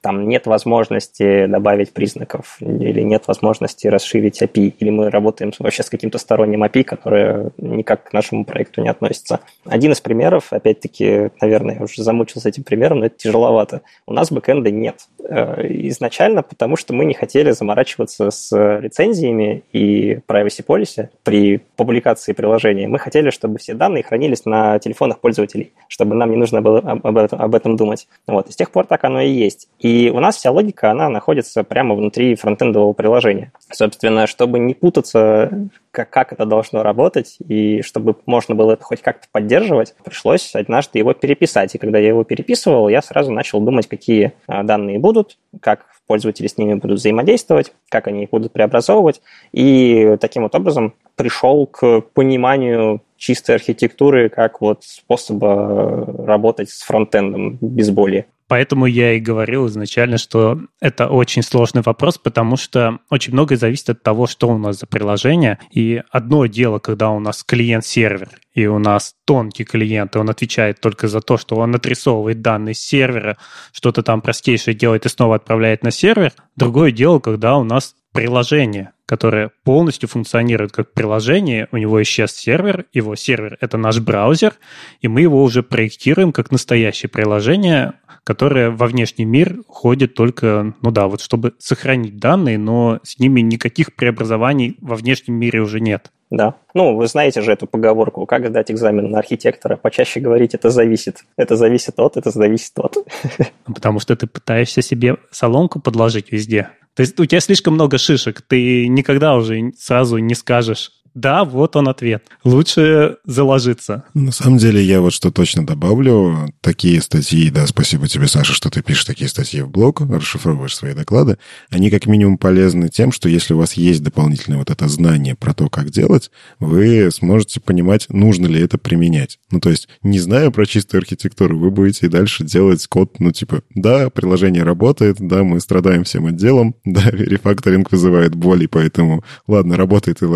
там нет возможности добавить признаков, или нет возможности расширить API, или мы работаем вообще с каким-то сторонним API, которое никак к нашему проекту не относится. Один из примеров, опять-таки, наверное, я уже замучился этим примером, но это тяжеловато. У нас бэкэнда нет. Э, изначально потому, что мы не хотели заморачиваться с лицензиями и privacy policy при публикации приложения. Мы хотели, чтобы все данные хранились на телефонах пользователей, чтобы нам не нужно было об этом, думать. Вот. И с тех пор так оно и есть. И И у нас вся логика, она находится прямо внутри фронтендового приложения. Собственно, чтобы не путаться, как, как это должно работать, и чтобы можно было это хоть как-то поддерживать, пришлось однажды его переписать. И когда я его переписывал, я сразу начал думать, какие а, данные будут, как пользователи с ними будут взаимодействовать, как они их будут преобразовывать. И таким вот образом пришел к пониманию чистой архитектуры как вот способа работать с фронтендом без боли. Поэтому я и говорил изначально, что это очень сложный вопрос, потому что очень многое зависит от того, что у нас за приложение. И одно дело, когда у нас клиент-сервер, и у нас тонкий клиент, и он отвечает только за то, что он отрисовывает данные с сервера, что-то там простейшее делает и снова отправляет на сервер. Другое дело, когда у нас приложение, которое полностью функционирует как приложение, у него исчез сервер, его сервер — это наш браузер, и мы его уже проектируем как настоящее приложение, которое во внешний мир ходит только, ну да, вот чтобы сохранить данные, но с ними никаких преобразований во внешнем мире уже нет. Да. Ну, вы знаете же эту поговорку, как сдать экзамен на архитектора. Почаще говорить, это зависит. Это зависит от, это зависит от. Потому что ты пытаешься себе соломку подложить везде. То есть у тебя слишком много шишек, ты никогда уже сразу не скажешь, да, вот он ответ. Лучше заложиться. На самом деле, я вот что точно добавлю. Такие статьи, да, спасибо тебе, Саша, что ты пишешь такие статьи в блог, расшифровываешь свои доклады. Они как минимум полезны тем, что если у вас есть дополнительное вот это знание про то, как делать, вы сможете понимать, нужно ли это применять. Ну, то есть, не зная про чистую архитектуру, вы будете и дальше делать код, ну, типа, да, приложение работает, да, мы страдаем всем отделом, да, рефакторинг вызывает боль, и поэтому, ладно, работает и,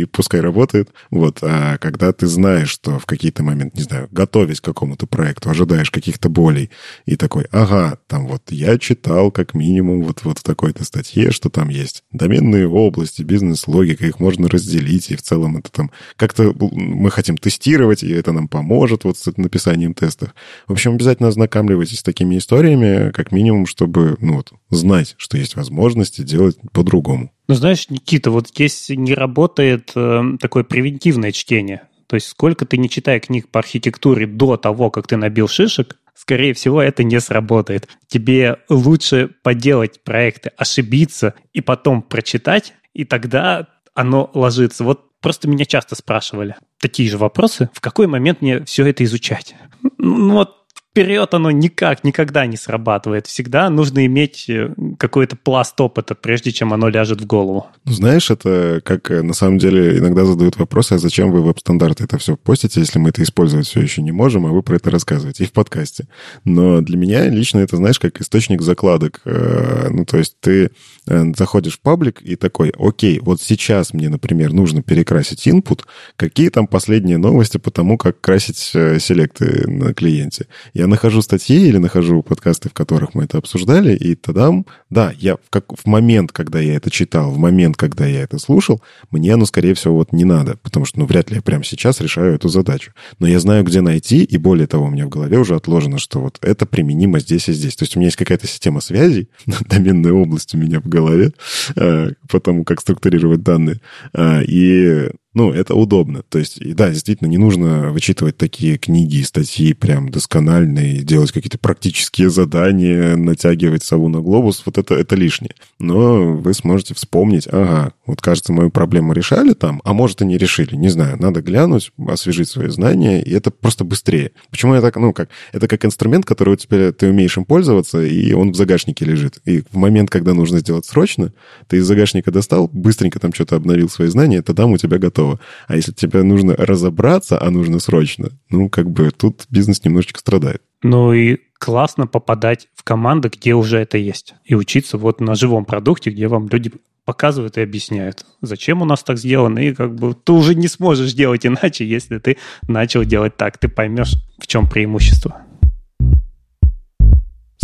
и пускай работает. Вот. А когда ты знаешь, что в какие-то моменты, не знаю, готовясь к какому-то проекту, ожидаешь каких-то болей, и такой, ага, там вот я читал как минимум вот, вот в такой-то статье, что там есть доменные области, бизнес-логика, их можно разделить, и в целом это там как-то мы хотим тестировать, и это нам поможет вот с написанием тестов. В общем, обязательно ознакомливайтесь с такими историями, как минимум, чтобы, ну вот, знать, что есть возможности делать по-другому. Ну, знаешь, Никита, вот здесь не работает э, такое превентивное чтение. То есть сколько ты не читай книг по архитектуре до того, как ты набил шишек, скорее всего, это не сработает. Тебе лучше поделать проекты, ошибиться и потом прочитать, и тогда оно ложится. Вот просто меня часто спрашивали такие же вопросы, в какой момент мне все это изучать. Ну вот вперед оно никак, никогда не срабатывает. Всегда нужно иметь э, какой-то пласт опыта, прежде чем оно ляжет в голову. Ну, знаешь, это как э, на самом деле иногда задают вопросы, а зачем вы веб-стандарты это все постите, если мы это использовать все еще не можем, а вы про это рассказываете и в подкасте. Но для меня лично это, знаешь, как источник закладок. Э, ну, то есть ты заходишь в паблик и такой, окей, вот сейчас мне, например, нужно перекрасить input, какие там последние новости по тому, как красить селекты на клиенте. Я нахожу статьи или нахожу подкасты, в которых мы это обсуждали, и тогда, да, я в, как, в момент, когда я это читал, в момент, когда я это слушал, мне оно, скорее всего, вот не надо, потому что, ну, вряд ли я прямо сейчас решаю эту задачу. Но я знаю, где найти, и более того, у меня в голове уже отложено, что вот это применимо здесь и здесь. То есть у меня есть какая-то система связей, доменная область у меня в голове, э, по тому, как структурировать данные. Э, и ну, это удобно. То есть, да, действительно, не нужно вычитывать такие книги и статьи прям доскональные, делать какие-то практические задания, натягивать сову на глобус. Вот это, это лишнее. Но вы сможете вспомнить, ага, вот, кажется, мою проблему решали там, а может, и не решили. Не знаю, надо глянуть, освежить свои знания, и это просто быстрее. Почему я так, ну, как, это как инструмент, который тебя, ты умеешь им пользоваться, и он в загашнике лежит. И в момент, когда нужно сделать срочно, ты из загашника достал, быстренько там что-то обновил свои знания, тогда у тебя готово готово. А если тебе нужно разобраться, а нужно срочно, ну, как бы тут бизнес немножечко страдает. Ну и классно попадать в команды, где уже это есть. И учиться вот на живом продукте, где вам люди показывают и объясняют, зачем у нас так сделано, и как бы ты уже не сможешь делать иначе, если ты начал делать так. Ты поймешь, в чем преимущество.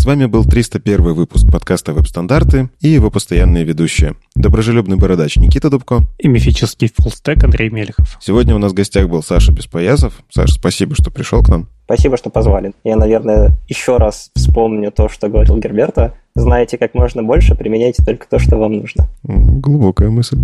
С вами был 301 выпуск подкаста «Веб-стандарты» и его постоянные ведущие. Доброжелюбный бородач Никита Дубко. И мифический фуллстек Андрей Мелехов. Сегодня у нас в гостях был Саша Беспоясов. Саша, спасибо, что пришел к нам. Спасибо, что позвали. Я, наверное, еще раз вспомню то, что говорил Герберта. Знаете как можно больше, применяйте только то, что вам нужно. Глубокая мысль.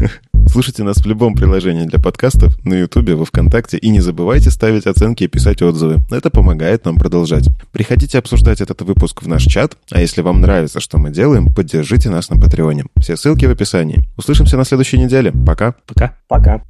Слушайте нас в любом приложении для подкастов, на Ютубе, во Вконтакте, и не забывайте ставить оценки и писать отзывы. Это помогает нам продолжать. Приходите обсуждать этот выпуск в наш чат, а если вам нравится, что мы делаем, поддержите нас на Патреоне. Все ссылки в описании. Услышимся на следующей неделе. Пока. Пока. Пока.